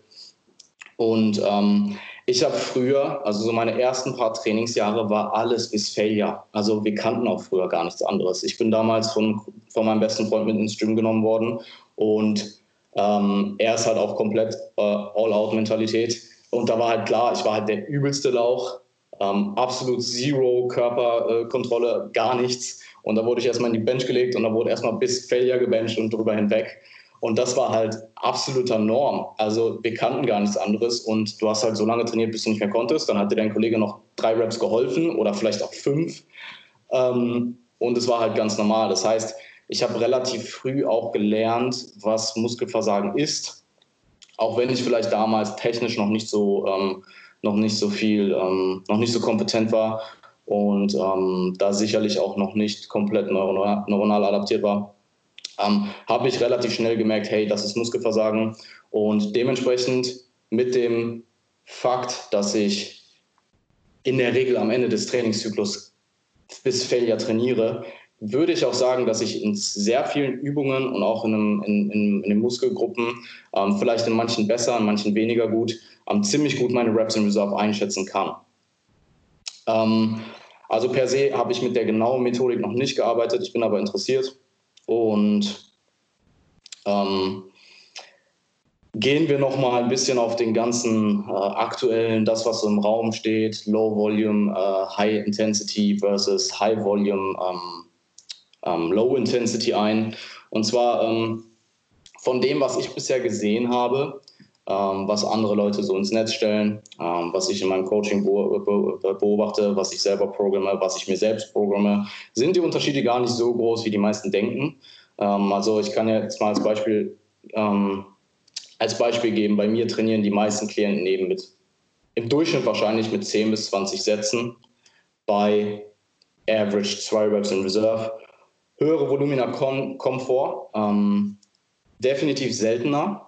Und ähm, ich habe früher, also so meine ersten paar Trainingsjahre, war alles bis Failure. Also wir kannten auch früher gar nichts anderes. Ich bin damals von, von meinem besten Freund mit ins Gym genommen worden und ähm, er ist halt auch komplett äh, All-Out-Mentalität. Und da war halt klar, ich war halt der übelste Lauch, ähm, absolut Zero Körperkontrolle, äh, gar nichts. Und da wurde ich erstmal in die Bench gelegt und da wurde erstmal bis Failure gebencht und drüber hinweg. Und das war halt absoluter Norm. Also wir kannten gar nichts anderes und du hast halt so lange trainiert, bis du nicht mehr konntest. Dann hat dir dein Kollege noch drei Raps geholfen oder vielleicht auch fünf. Ähm, und es war halt ganz normal. Das heißt, ich habe relativ früh auch gelernt, was Muskelversagen ist. Auch wenn ich vielleicht damals technisch noch nicht so, ähm, noch nicht so viel, ähm, noch nicht so kompetent war und da sicherlich auch noch nicht komplett neuronal adaptiert war ähm, habe ich relativ schnell gemerkt, hey, das ist Muskelversagen. Und dementsprechend mit dem Fakt, dass ich in der Regel am Ende des Trainingszyklus bis Failure trainiere, würde ich auch sagen, dass ich in sehr vielen Übungen und auch in, einem, in, in, in den Muskelgruppen, ähm, vielleicht in manchen besser, in manchen weniger gut, ähm, ziemlich gut meine Reps in Reserve einschätzen kann. Ähm, also per se habe ich mit der genauen Methodik noch nicht gearbeitet, ich bin aber interessiert. Und ähm, gehen wir noch mal ein bisschen auf den ganzen äh, aktuellen, das was im Raum steht, Low Volume, äh, High Intensity versus High Volume, ähm, ähm, Low Intensity ein. Und zwar ähm, von dem, was ich bisher gesehen habe, was andere Leute so ins Netz stellen, ähm, was ich in meinem Coaching beobachte, was ich selber programme, was ich mir selbst programme, sind die Unterschiede gar nicht so groß, wie die meisten denken. Ähm, also ich kann jetzt mal als Beispiel, als Beispiel geben, bei mir trainieren die meisten Klienten eben mit, im Durchschnitt wahrscheinlich mit 10 bis 20 Sätzen bei Average 2 Reps in Reserve. Höhere Volumina kommen, kommen vor, ähm, definitiv seltener,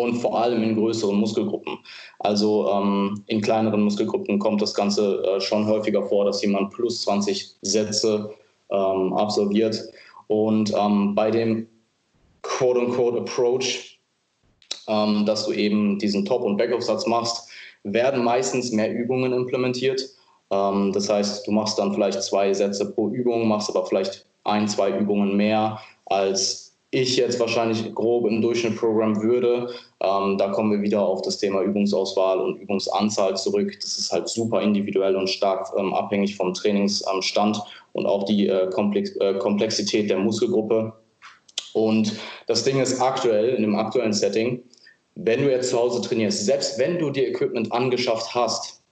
und vor allem in größeren Muskelgruppen. Also ähm, in kleineren Muskelgruppen kommt das Ganze äh, schon häufiger vor, dass jemand plus 20 Sätze ähm, absolviert. Und ähm, bei dem Quote-unquote Approach, ähm, dass du eben diesen Top- und Backoff-Satz machst, werden meistens mehr Übungen implementiert. Ähm, das heißt, du machst dann vielleicht zwei Sätze pro Übung, machst aber vielleicht ein, zwei Übungen mehr als ich jetzt wahrscheinlich grob im Durchschnitt programmen würde. Ähm, da kommen wir wieder auf das Thema Übungsauswahl und Übungsanzahl zurück. Das ist halt super individuell und stark ähm, abhängig vom Trainingsstand und auch die äh, Komplex äh, Komplexität der Muskelgruppe. Und das Ding ist aktuell, in dem aktuellen Setting, wenn du jetzt zu Hause trainierst, selbst wenn du dir Equipment angeschafft hast,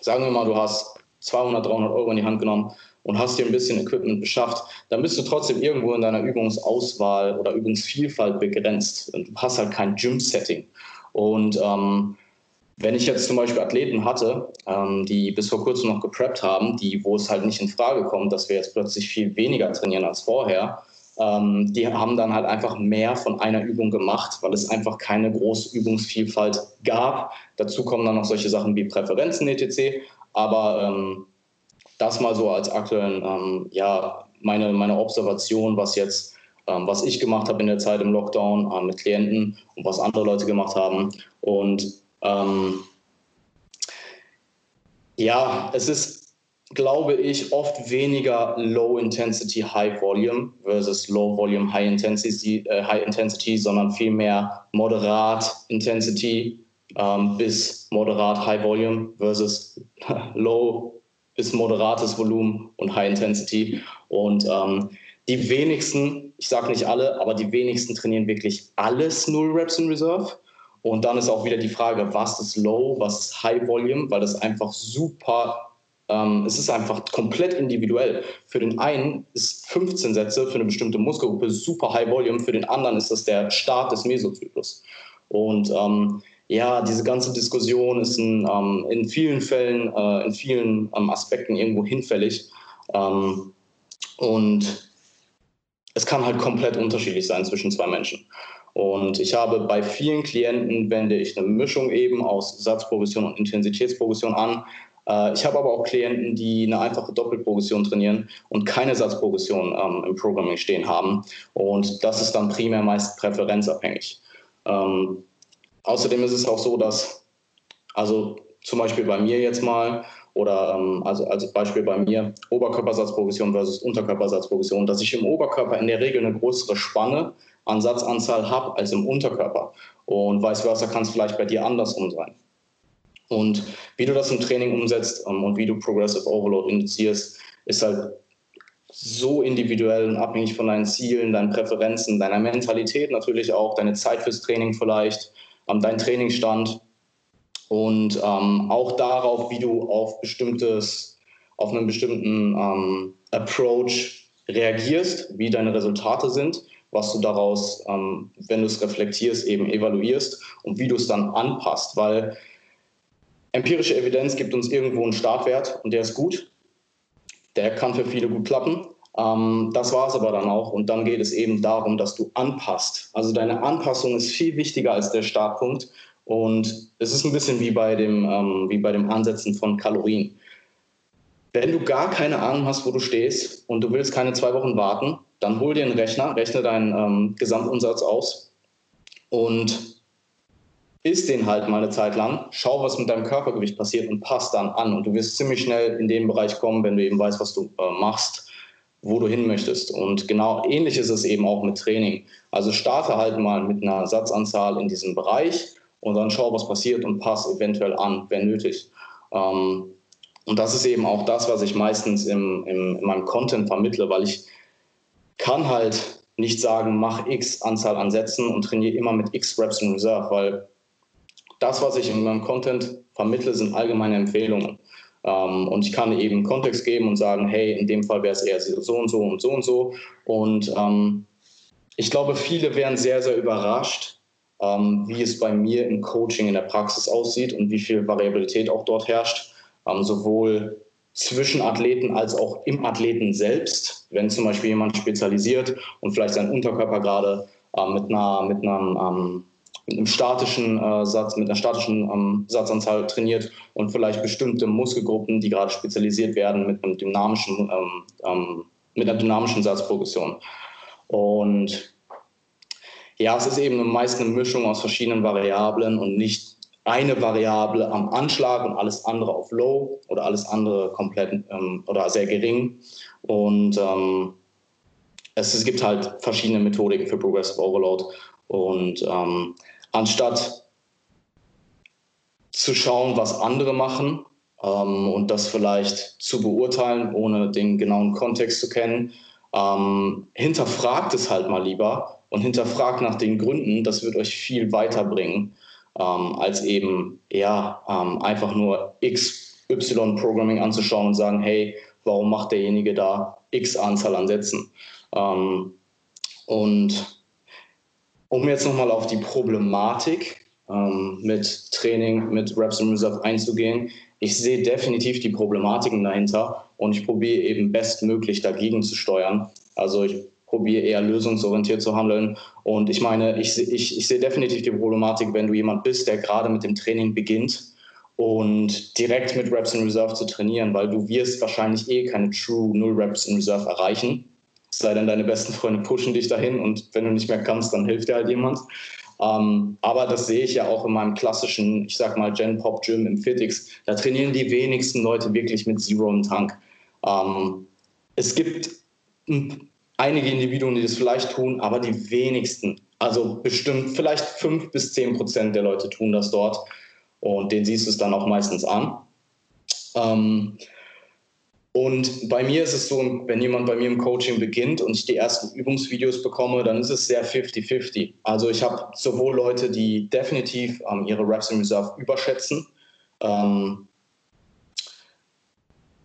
sagen wir mal, du hast 200, 300 Euro in die Hand genommen und hast dir ein bisschen Equipment beschafft, dann bist du trotzdem irgendwo in deiner Übungsauswahl oder Übungsvielfalt begrenzt. Und du hast halt kein Gym-Setting. Und ähm, wenn ich jetzt zum Beispiel Athleten hatte, ähm, die bis vor kurzem noch gepreppt haben, die, wo es halt nicht in Frage kommt, dass wir jetzt plötzlich viel weniger trainieren als vorher, ähm, die haben dann halt einfach mehr von einer Übung gemacht, weil es einfach keine große Übungsvielfalt gab. Dazu kommen dann noch solche Sachen wie Präferenzen etc. Aber ähm, das mal so als aktuellen, ähm, ja, meine, meine Observation, was jetzt, ähm, was ich gemacht habe in der Zeit im Lockdown äh, mit Klienten und was andere Leute gemacht haben. Und ähm, ja, es ist, glaube ich, oft weniger Low Intensity, High Volume versus Low Volume, High Intensity, äh, High Intensity sondern vielmehr moderat Intensity ähm, bis moderat High Volume versus Low bis moderates Volumen und High Intensity. Und ähm, die wenigsten, ich sage nicht alle, aber die wenigsten trainieren wirklich alles Null Reps in Reserve. Und dann ist auch wieder die Frage, was ist Low, was ist High Volume, weil das einfach super, ähm, es ist einfach komplett individuell. Für den einen ist 15 Sätze für eine bestimmte Muskelgruppe super High Volume, für den anderen ist das der Start des Mesozyklus. Und ähm, ja, diese ganze Diskussion ist in, ähm, in vielen Fällen, äh, in vielen ähm, Aspekten irgendwo hinfällig. Ähm, und es kann halt komplett unterschiedlich sein zwischen zwei Menschen. Und ich habe bei vielen Klienten wende ich eine Mischung eben aus Satzprogression und Intensitätsprogression an. Äh, ich habe aber auch Klienten, die eine einfache Doppelprogression trainieren und keine Satzprogression ähm, im Programming stehen haben. Und das ist dann primär meist präferenzabhängig. Ähm, außerdem ist es auch so, dass, also zum Beispiel bei mir jetzt mal, oder ähm, also als Beispiel bei mir Oberkörpersatzprogression versus Unterkörpersatzprogression, dass ich im Oberkörper in der Regel eine größere Spanne an Satzanzahl habe als im Unterkörper. Und vice versa kann es vielleicht bei dir andersrum sein. Und wie du das im Training umsetzt ähm, und wie du Progressive Overload induzierst, ist halt so individuell und abhängig von deinen Zielen, deinen Präferenzen, deiner Mentalität natürlich auch, deine Zeit fürs Training vielleicht, ähm, dein Trainingsstand und ähm, auch darauf, wie du auf bestimmtes, auf einen bestimmten ähm, Approach reagierst, wie deine Resultate sind, was du daraus, ähm, wenn du es reflektierst, eben evaluierst und wie du es dann anpasst, weil empirische Evidenz gibt uns irgendwo einen Startwert und der ist gut. Der kann für viele gut klappen. Ähm, das war es aber dann auch. Und dann geht es eben darum, dass du anpasst. Also deine Anpassung ist viel wichtiger als der Startpunkt. Und es ist ein bisschen wie bei dem, ähm, wie bei dem Ansetzen von Kalorien. Wenn du gar keine Ahnung hast, wo du stehst und du willst keine zwei Wochen warten, dann hol dir einen Rechner, rechne deinen ähm, Gesamtumsatz aus und isst den halt mal eine Zeit lang, schau, was mit deinem Körpergewicht passiert und passt dann an. Und du wirst ziemlich schnell in den Bereich kommen, wenn du eben weißt, was du äh, machst, wo du hin möchtest. Und genau ähnlich ist es eben auch mit Training. Also starte halt mal mit einer Satzanzahl in diesem Bereich und dann schau, was passiert und pass eventuell an, wenn nötig. Ähm, und das ist eben auch das, was ich meistens im, im, in meinem Content vermittle, weil ich kann halt nicht sagen, mach x Anzahl an Sätzen und trainiere immer mit x Reps in Reserve, weil das, was ich in meinem Content vermittle, sind allgemeine Empfehlungen. Ähm, und ich kann eben Kontext geben und sagen, hey, in dem Fall wäre es eher so und so und so und so. Und ähm, ich glaube, viele wären sehr, sehr überrascht, ähm, wie es bei mir im Coaching in der Praxis aussieht und wie viel Variabilität auch dort herrscht, ähm, sowohl zwischen Athleten als auch im Athleten selbst. Wenn zum Beispiel jemand spezialisiert und vielleicht seinen Unterkörper gerade äh, mit, einer, mit, einem, ähm, mit einem statischen äh, Satz, mit einer statischen ähm, Satzanzahl trainiert und vielleicht bestimmte Muskelgruppen, die gerade spezialisiert werden, mit einem dynamischen, ähm, ähm, mit einer dynamischen Satzprogression. Und ja, es ist eben meist eine Mischung aus verschiedenen Variablen und nicht eine Variable am Anschlag und alles andere auf Low oder alles andere komplett ähm, oder sehr gering. Und ähm, es, es, gibt halt verschiedene Methodiken für Progressive Overload. Und ähm, anstatt zu schauen, was andere machen ähm, und das vielleicht zu beurteilen, ohne den genauen Kontext zu kennen, ähm, hinterfragt es halt mal lieber und hinterfragt nach den Gründen, das wird euch viel weiterbringen, ähm, als eben ja, ähm, einfach nur XY-Programming anzuschauen und sagen, hey, warum macht derjenige da X Anzahl an Sätzen? Ähm, und um jetzt nochmal auf die Problematik ähm, mit Training, mit Reps in Reserve einzugehen, ich sehe definitiv die Problematiken dahinter und ich probiere eben bestmöglich dagegen zu steuern. Also ich probiere eher lösungsorientiert zu handeln. Und ich meine, ich, ich, ich sehe definitiv die Problematik, wenn du jemand bist, der gerade mit dem Training beginnt und direkt mit Reps in Reserve zu trainieren, weil du wirst wahrscheinlich eh keine True Null Reps in Reserve erreichen. Es sei denn, deine besten Freunde pushen dich dahin und wenn du nicht mehr kannst, dann hilft dir halt jemand. Ähm, aber das sehe ich ja auch in meinem klassischen, ich sag mal, Gen Pop Gym im Fitix. Da trainieren die wenigsten Leute wirklich mit Zero im Tank. Ähm, es gibt ein einige Individuen, die das vielleicht tun, aber die wenigsten. Also bestimmt vielleicht fünf bis zehn Prozent der Leute tun das dort und den siehst du es dann auch meistens an. Ähm, und bei mir ist es so, wenn jemand bei mir im Coaching beginnt und ich die ersten Übungsvideos bekomme, dann ist es sehr 50-50. Also ich habe sowohl Leute, die definitiv ähm, ihre Reps in Reserve überschätzen, ähm,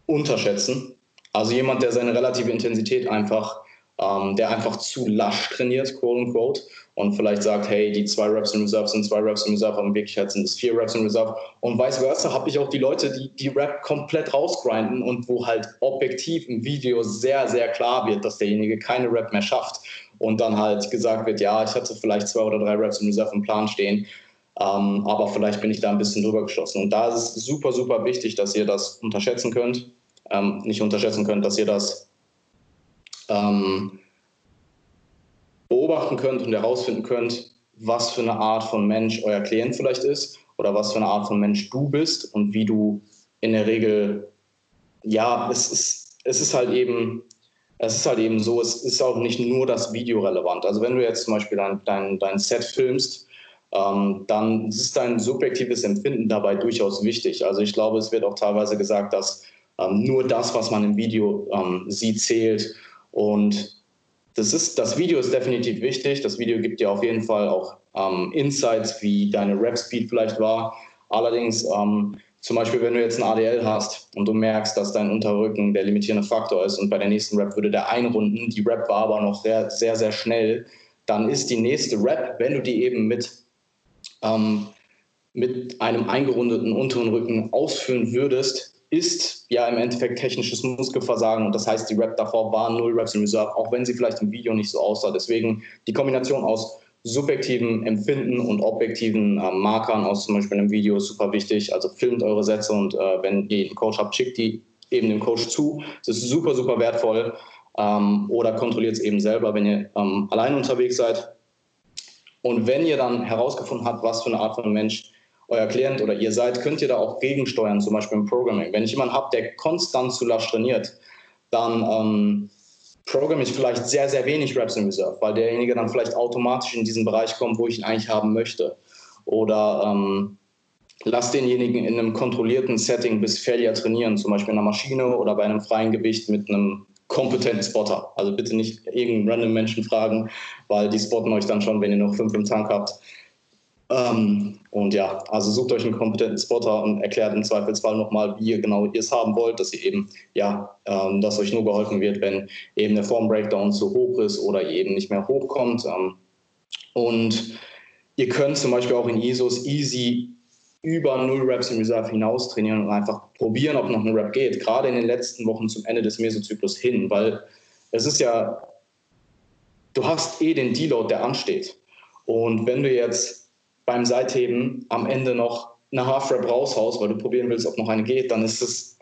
unterschätzen. Also jemand, der seine relative Intensität einfach ähm, der einfach zu lasch trainiert, quote unquote, und vielleicht sagt, hey, die zwei Reps in Reserve sind zwei Reps in Reserve, aber in Wirklichkeit sind es vier Reps in Reserve. Und vice versa habe ich auch die Leute, die die Rep komplett rausgrinden und wo halt objektiv im Video sehr, sehr klar wird, dass derjenige keine Rep mehr schafft. Und dann halt gesagt wird, ja, ich hatte vielleicht zwei oder drei Reps in Reserve im Plan stehen. Ähm, aber vielleicht bin ich da ein bisschen drüber geschossen. Und da ist es super, super wichtig, dass ihr das unterschätzen könnt. Ähm, nicht unterschätzen könnt, dass ihr das ähm, beobachten könnt und herausfinden könnt, was für eine Art von Mensch euer Klient vielleicht ist oder was für eine Art von Mensch du bist und wie du in der Regel, ja, es ist, es ist halt eben, es ist halt eben so, es ist auch nicht nur das Video relevant. Also wenn du jetzt zum Beispiel dein, dein, dein Set filmst, ähm, dann ist dein subjektives Empfinden dabei durchaus wichtig. Also ich glaube, es wird auch teilweise gesagt, dass ähm, nur das, was man im Video ähm, sieht, zählt. Und das, ist, das Video ist definitiv wichtig. Das Video gibt dir auf jeden Fall auch ähm, Insights, wie deine Rap-Speed vielleicht war. Allerdings, ähm, zum Beispiel, wenn du jetzt ein ADL hast und du merkst, dass dein Unterrücken der limitierende Faktor ist und bei der nächsten Rap würde der einrunden, die Rap war aber noch sehr, sehr, sehr schnell, dann ist die nächste Rap, wenn du die eben mit, ähm, mit einem eingerundeten unteren Rücken ausführen würdest, ist ja im Endeffekt technisches Muskelversagen und das heißt, die Rap davor waren null Reps in Reserve, auch wenn sie vielleicht im Video nicht so aussah. Deswegen die Kombination aus subjektiven Empfinden und objektiven äh, Markern aus zum Beispiel einem Video ist super wichtig. Also filmt eure Sätze und äh, wenn ihr einen Coach habt, schickt die eben dem Coach zu. Das ist super, super wertvoll. Ähm, oder kontrolliert es eben selber, wenn ihr ähm, allein unterwegs seid. Und wenn ihr dann herausgefunden habt, was für eine Art von Mensch euer Klient oder ihr seid, könnt ihr da auch gegensteuern, zum Beispiel im Programming. Wenn ich jemanden habe, der konstant zu lasch trainiert, dann ähm, programme ich vielleicht sehr, sehr wenig Reps in Reserve, weil derjenige dann vielleicht automatisch in diesen Bereich kommt, wo ich ihn eigentlich haben möchte. Oder ähm, lass denjenigen in einem kontrollierten Setting bis Failure trainieren, zum Beispiel in einer Maschine oder bei einem freien Gewicht mit einem kompetenten Spotter. Also bitte nicht irgendeinen random Menschen fragen, weil die spotten euch dann schon, wenn ihr noch fünf im Tank habt. Ähm, und ja, also sucht euch einen kompetenten Spotter und erklärt im Zweifelsfall nochmal, wie ihr genau es haben wollt, dass ihr eben, ja, ähm, dass euch nur geholfen wird, wenn eben der Form-Breakdown zu hoch ist oder ihr eben nicht mehr hochkommt. Ähm, und ihr könnt zum Beispiel auch in ISOs easy über 0 Reps im Reserve hinaus trainieren und einfach probieren, ob noch ein Rep geht, gerade in den letzten Wochen zum Ende des Mesozyklus hin, weil es ist ja, du hast eh den Deload, der ansteht. Und wenn du jetzt beim Seitheben am Ende noch eine Half-Rap raushaust, weil du probieren willst, ob noch eine geht, dann ist es,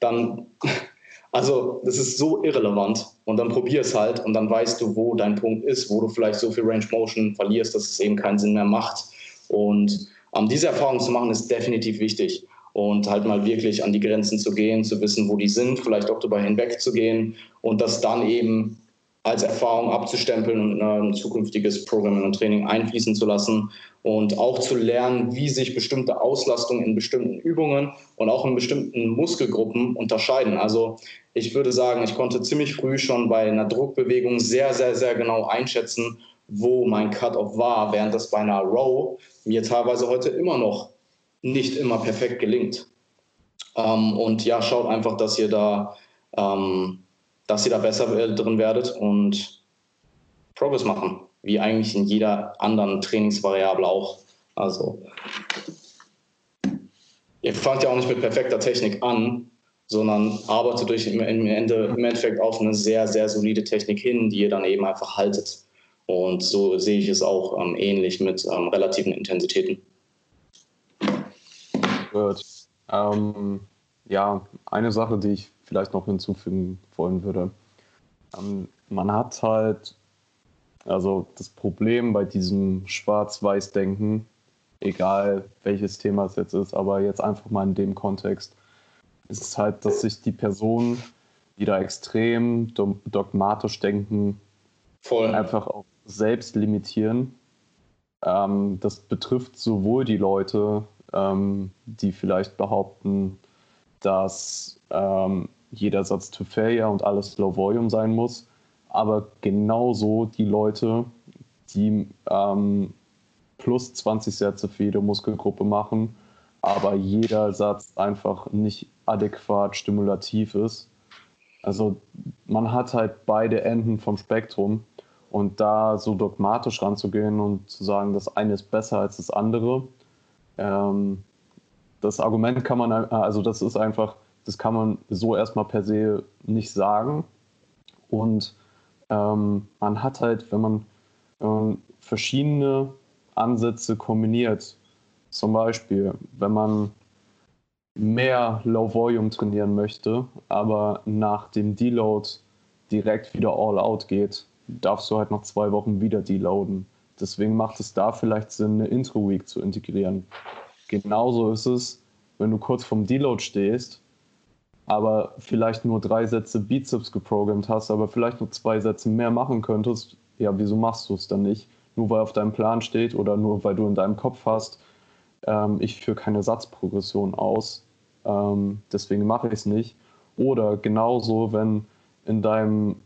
dann, also das ist so irrelevant. Und dann probier es halt und dann weißt du, wo dein Punkt ist, wo du vielleicht so viel Range Motion verlierst, dass es eben keinen Sinn mehr macht. Und ähm, diese Erfahrung zu machen, ist definitiv wichtig. Und halt mal wirklich an die Grenzen zu gehen, zu wissen, wo die sind, vielleicht auch darüber hinweg zu gehen und das dann eben als Erfahrung abzustempeln und ein zukünftiges Programming und Training einfließen zu lassen und auch zu lernen, wie sich bestimmte Auslastungen in bestimmten Übungen und auch in bestimmten Muskelgruppen unterscheiden. Also ich würde sagen, ich konnte ziemlich früh schon bei einer Druckbewegung sehr, sehr, sehr genau einschätzen, wo mein Cut-off war, während das bei einer Row mir teilweise heute immer noch nicht immer perfekt gelingt. Ähm, und ja, schaut einfach, dass ihr da ähm, dass ihr da besser drin werdet und Progress machen, wie eigentlich in jeder anderen Trainingsvariable auch. Also ihr fangt ja auch nicht mit perfekter Technik an, sondern arbeitet durch im, Ende, im Endeffekt auf eine sehr, sehr solide Technik hin, die ihr dann eben einfach haltet. Und so sehe ich es auch ähm, ähnlich mit ähm, relativen Intensitäten. Gut. Ähm, ja, eine Sache, die ich vielleicht noch hinzufügen wollen würde. Ähm, man hat halt, also das Problem bei diesem Schwarz-Weiß-Denken, egal welches Thema es jetzt ist, aber jetzt einfach mal in dem Kontext, ist es halt, dass sich die Personen, die da extrem dogmatisch denken, Voll. einfach auch selbst limitieren. Ähm, das betrifft sowohl die Leute, ähm, die vielleicht behaupten, dass ähm, jeder Satz to Failure und alles Low Volume sein muss, aber genauso die Leute, die ähm, plus 20 Sätze für jede Muskelgruppe machen, aber jeder Satz einfach nicht adäquat stimulativ ist. Also man hat halt beide Enden vom Spektrum und da so dogmatisch ranzugehen und zu sagen, das eine ist besser als das andere, ähm, das Argument kann man, also das ist einfach, das kann man so erstmal per se nicht sagen. Und ähm, man hat halt, wenn man ähm, verschiedene Ansätze kombiniert, zum Beispiel, wenn man mehr Low Volume trainieren möchte, aber nach dem Deload direkt wieder All Out geht, darfst du halt nach zwei Wochen wieder deloaden. Deswegen macht es da vielleicht Sinn, eine Intro-Week zu integrieren. Genauso ist es, wenn du kurz vom Deload stehst, aber vielleicht nur drei Sätze Bizeps geprogrammt hast, aber vielleicht nur zwei Sätze mehr machen könntest, ja, wieso machst du es dann nicht? Nur weil auf deinem Plan steht oder nur weil du in deinem Kopf hast, ähm, ich führe keine Satzprogression aus, ähm, deswegen mache ich es nicht. Oder genauso, wenn in deinem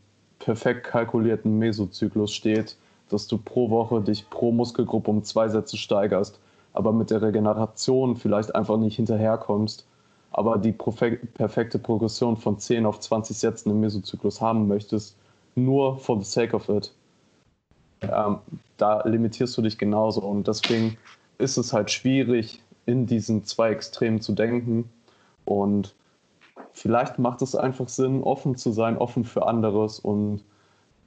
perfekt kalkulierten Mesozyklus steht, dass du pro Woche dich pro Muskelgruppe um zwei Sätze steigerst, aber mit der Regeneration vielleicht einfach nicht hinterherkommst, aber die perfekte Progression von 10 auf 20 Sätzen im Mesozyklus haben möchtest, nur for the sake of it, ähm, da limitierst du dich genauso. Und deswegen ist es halt schwierig, in diesen zwei Extremen zu denken. Und vielleicht macht es einfach Sinn, offen zu sein, offen für anderes und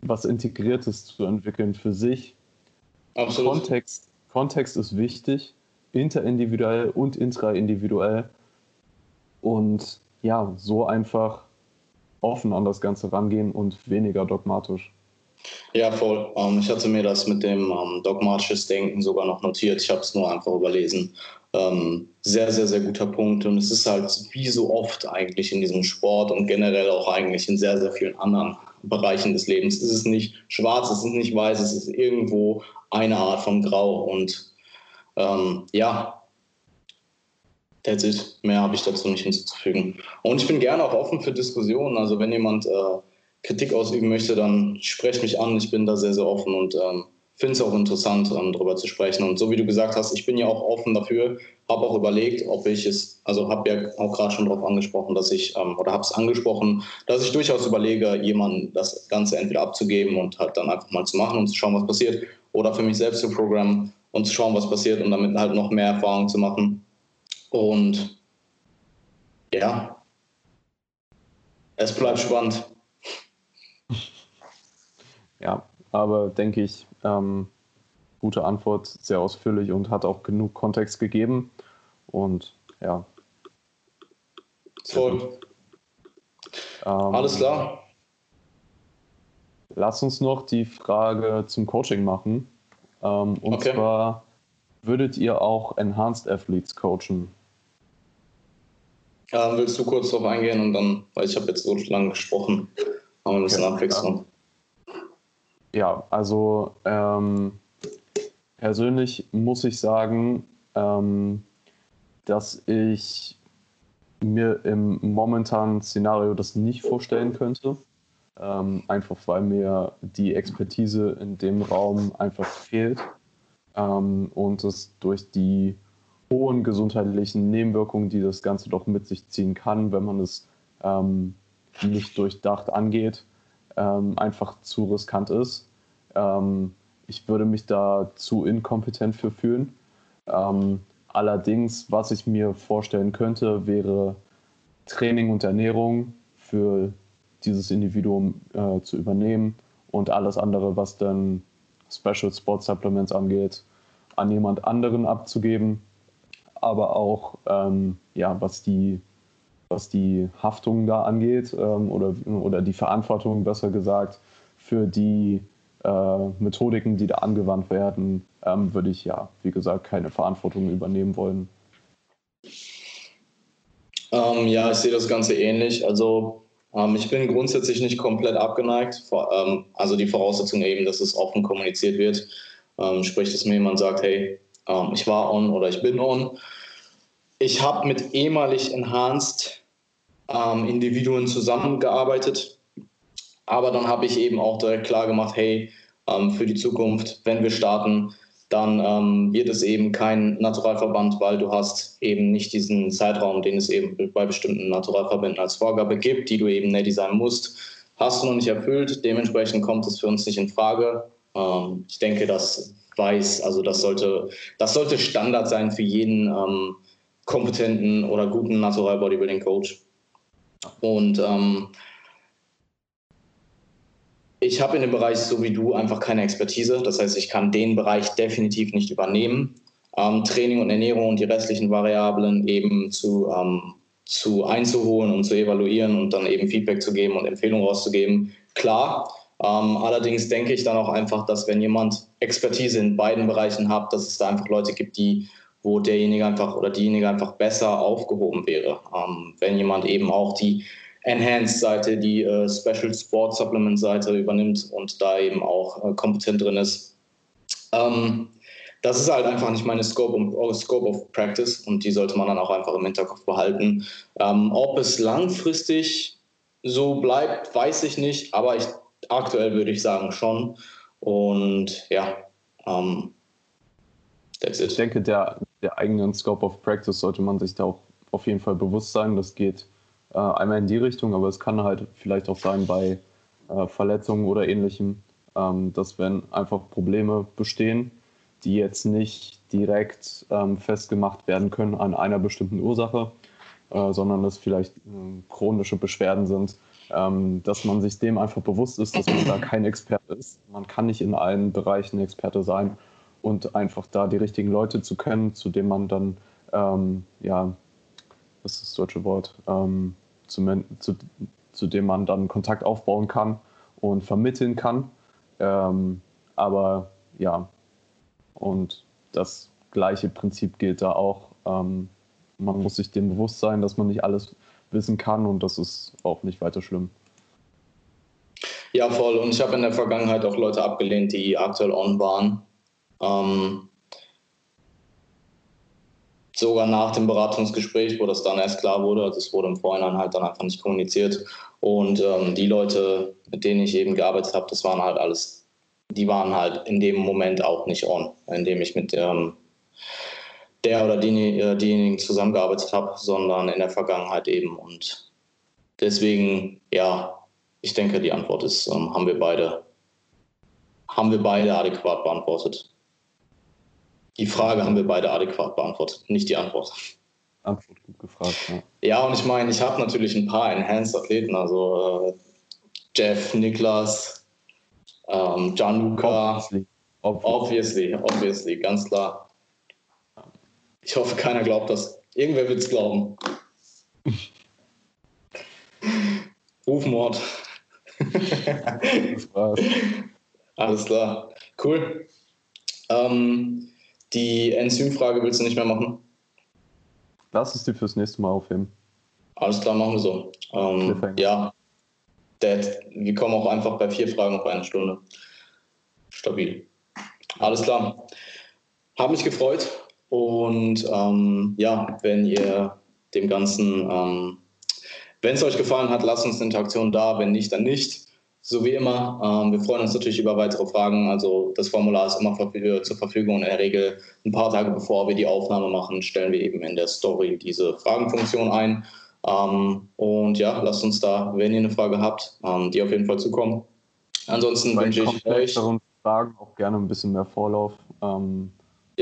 was Integriertes zu entwickeln für sich. Absolut. Kontext, Kontext ist wichtig, interindividuell und intraindividuell. Und ja, so einfach offen an das Ganze rangehen und weniger dogmatisch. Ja, voll. Ähm, ich hatte mir das mit dem ähm, dogmatisches Denken sogar noch notiert. Ich habe es nur einfach überlesen. Ähm, sehr, sehr, sehr guter Punkt. Und es ist halt wie so oft eigentlich in diesem Sport und generell auch eigentlich in sehr, sehr vielen anderen Bereichen des Lebens. Es ist nicht schwarz, es ist nicht weiß, es ist irgendwo eine Art von Grau. Und ähm, ja, that's it. Mehr habe ich dazu nicht hinzuzufügen. Und ich bin gerne auch offen für Diskussionen. Also wenn jemand äh, Kritik ausüben möchte, dann spreche mich an. Ich bin da sehr, sehr offen und ähm, finde es auch interessant, ähm, darüber zu sprechen. Und so wie du gesagt hast, ich bin ja auch offen dafür, habe auch überlegt, ob ich es, also habe ja auch gerade schon darauf angesprochen, dass ich, ähm, oder habe es angesprochen, dass ich durchaus überlege, jemandem das Ganze entweder abzugeben und halt dann einfach mal zu machen und zu schauen, was passiert, oder für mich selbst zu programmen und zu schauen, was passiert und damit halt noch mehr Erfahrung zu machen. Und ja, es bleibt spannend. Ja, aber denke ich, ähm, gute Antwort, sehr ausführlich und hat auch genug Kontext gegeben. Und ja. Voll. Ähm, Alles klar. Lass uns noch die Frage zum Coaching machen. Ähm, und okay. zwar, würdet ihr auch Enhanced Athletes coachen? Ja, willst du kurz darauf eingehen und dann, weil ich habe jetzt so lange gesprochen, haben wir ein bisschen okay, Abwechslung. Ja. Ja, also ähm, persönlich muss ich sagen, ähm, dass ich mir im momentanen Szenario das nicht vorstellen könnte. Ähm, einfach weil mir die Expertise in dem Raum einfach fehlt ähm, und es durch die hohen gesundheitlichen Nebenwirkungen, die das Ganze doch mit sich ziehen kann, wenn man es ähm, nicht durchdacht angeht, ähm, einfach zu riskant ist. Ähm, ich würde mich da zu inkompetent für fühlen. Ähm, allerdings, was ich mir vorstellen könnte, wäre Training und Ernährung für dieses Individuum äh, zu übernehmen und alles andere, was dann Special Sport Supplements angeht, an jemand anderen abzugeben. Aber auch, ähm, ja, was die was die Haftung da angeht ähm, oder, oder die Verantwortung, besser gesagt, für die äh, Methodiken, die da angewandt werden, ähm, würde ich ja, wie gesagt, keine Verantwortung übernehmen wollen. Ähm, ja, ich sehe das Ganze ähnlich. Also ähm, ich bin grundsätzlich nicht komplett abgeneigt. Vor, ähm, also die Voraussetzung eben, dass es offen kommuniziert wird. Ähm, sprich, dass mir jemand sagt, hey, ähm, ich war on oder ich bin on. Ich habe mit ehemalig Enhanced Individuen zusammengearbeitet, aber dann habe ich eben auch direkt klar gemacht, hey, ähm, für die Zukunft, wenn wir starten, dann ähm, wird es eben kein Naturalverband, weil du hast eben nicht diesen Zeitraum, den es eben bei bestimmten Naturalverbänden als Vorgabe gibt, die du eben ready sein musst, hast du noch nicht erfüllt. Dementsprechend kommt es für uns nicht in Frage. Ähm, ich denke, das weiß, also das sollte, das sollte Standard sein für jeden ähm, kompetenten oder guten Natural Bodybuilding Coach. Und ähm, ich habe in dem Bereich, so wie du, einfach keine Expertise. Das heißt, ich kann den Bereich definitiv nicht übernehmen. Ähm, Training und Ernährung und die restlichen Variablen eben zu, ähm, zu einzuholen und zu evaluieren und dann eben Feedback zu geben und Empfehlungen rauszugeben. Klar. Ähm, allerdings denke ich dann auch einfach, dass wenn jemand Expertise in beiden Bereichen habe, dass es da einfach Leute gibt, die wo derjenige einfach oder diejenige einfach besser aufgehoben wäre. Ähm, wenn jemand eben auch die Enhanced-Seite, die äh, Special Sport Supplement-Seite übernimmt und da eben auch äh, kompetent drin ist. Ähm, das ist halt einfach nicht meine Scope, um, oh, Scope of Practice und die sollte man dann auch einfach im Hinterkopf behalten. Ähm, ob es langfristig so bleibt, weiß ich nicht, aber ich, aktuell würde ich sagen schon. Und ja, ähm, that's it. Ich denke, der, der eigenen Scope of Practice sollte man sich da auch auf jeden Fall bewusst sein. Das geht äh, einmal in die Richtung, aber es kann halt vielleicht auch sein bei äh, Verletzungen oder ähnlichem, ähm, dass wenn einfach Probleme bestehen, die jetzt nicht direkt ähm, festgemacht werden können an einer bestimmten Ursache, äh, sondern dass vielleicht äh, chronische Beschwerden sind, ähm, dass man sich dem einfach bewusst ist, dass man da kein Experte ist. Man kann nicht in allen Bereichen Experte sein und einfach da die richtigen Leute zu kennen, zu denen man dann, ähm, ja, das ist das deutsche Wort, ähm, zu, zu, zu dem man dann Kontakt aufbauen kann und vermitteln kann. Ähm, aber ja, und das gleiche Prinzip gilt da auch. Ähm, man muss sich dem bewusst sein, dass man nicht alles wissen kann und das ist auch nicht weiter schlimm. Ja, voll. Und ich habe in der Vergangenheit auch Leute abgelehnt, die aktuell on waren. Ähm, sogar nach dem Beratungsgespräch, wo das dann erst klar wurde, also es wurde im Vorhinein halt dann einfach nicht kommuniziert. Und ähm, die Leute, mit denen ich eben gearbeitet habe, das waren halt alles, die waren halt in dem Moment auch nicht on, in dem ich mit ähm, der oder die, äh, diejenigen zusammengearbeitet habe, sondern in der Vergangenheit eben. Und deswegen, ja, ich denke, die Antwort ist, ähm, haben wir beide, haben wir beide adäquat beantwortet. Die Frage haben wir beide adäquat beantwortet, nicht die Antwort. Antwort gut gefragt, ja. Ja, und ich meine, ich habe natürlich ein paar Enhanced-Athleten, also äh, Jeff, Niklas, ähm, Gianluca. Obviously. obviously, obviously, ganz klar. Ich hoffe, keiner glaubt das. Irgendwer wird es glauben. Rufmord. das war's. Alles klar. Cool. Ähm, die Enzymfrage willst du nicht mehr machen? Lass es dir fürs nächste Mal aufheben. Alles klar, machen wir so. Ähm, ja, Dad, wir kommen auch einfach bei vier Fragen auf eine Stunde. Stabil. Alles klar. Habe mich gefreut. Und ähm, ja, wenn ihr dem Ganzen, ähm, wenn es euch gefallen hat, lasst uns eine Interaktion da. Wenn nicht, dann nicht. So wie immer, ähm, wir freuen uns natürlich über weitere Fragen. Also das Formular ist immer zur Verfügung. In der Regel ein paar Tage bevor wir die Aufnahme machen, stellen wir eben in der Story diese Fragenfunktion ein. Ähm, und ja, lasst uns da, wenn ihr eine Frage habt, ähm, die auf jeden Fall zukommen. Ansonsten wünsche ich euch. Fragen auch gerne ein bisschen mehr Vorlauf. Ähm,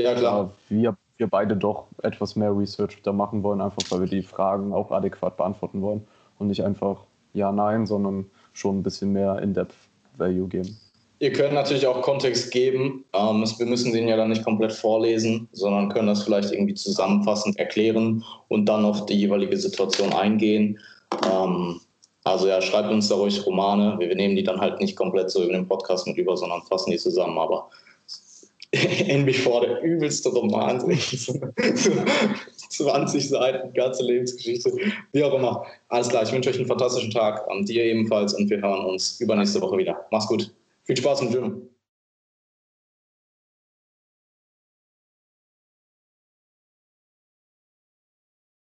ja, klar. wir, wir beide doch etwas mehr Research da machen wollen, einfach weil wir die Fragen auch adäquat beantworten wollen und nicht einfach ja, nein, sondern schon ein bisschen mehr In-Depth-Value geben. Ihr könnt natürlich auch Kontext geben. Ähm, wir müssen den ja dann nicht komplett vorlesen, sondern können das vielleicht irgendwie zusammenfassend erklären und dann auf die jeweilige Situation eingehen. Ähm, also ja, schreibt uns da ruhig Romane. Wir, nehmen die dann halt nicht komplett so über den Podcast mit über, sondern fassen die zusammen. Aber in mich vor der übelste Roman. 20 Seiten, ganze Lebensgeschichte, wie auch immer. Alles klar, ich wünsche euch einen fantastischen Tag und dir ebenfalls und wir hören uns übernächste Woche wieder. Mach's gut. Viel Spaß im Gym.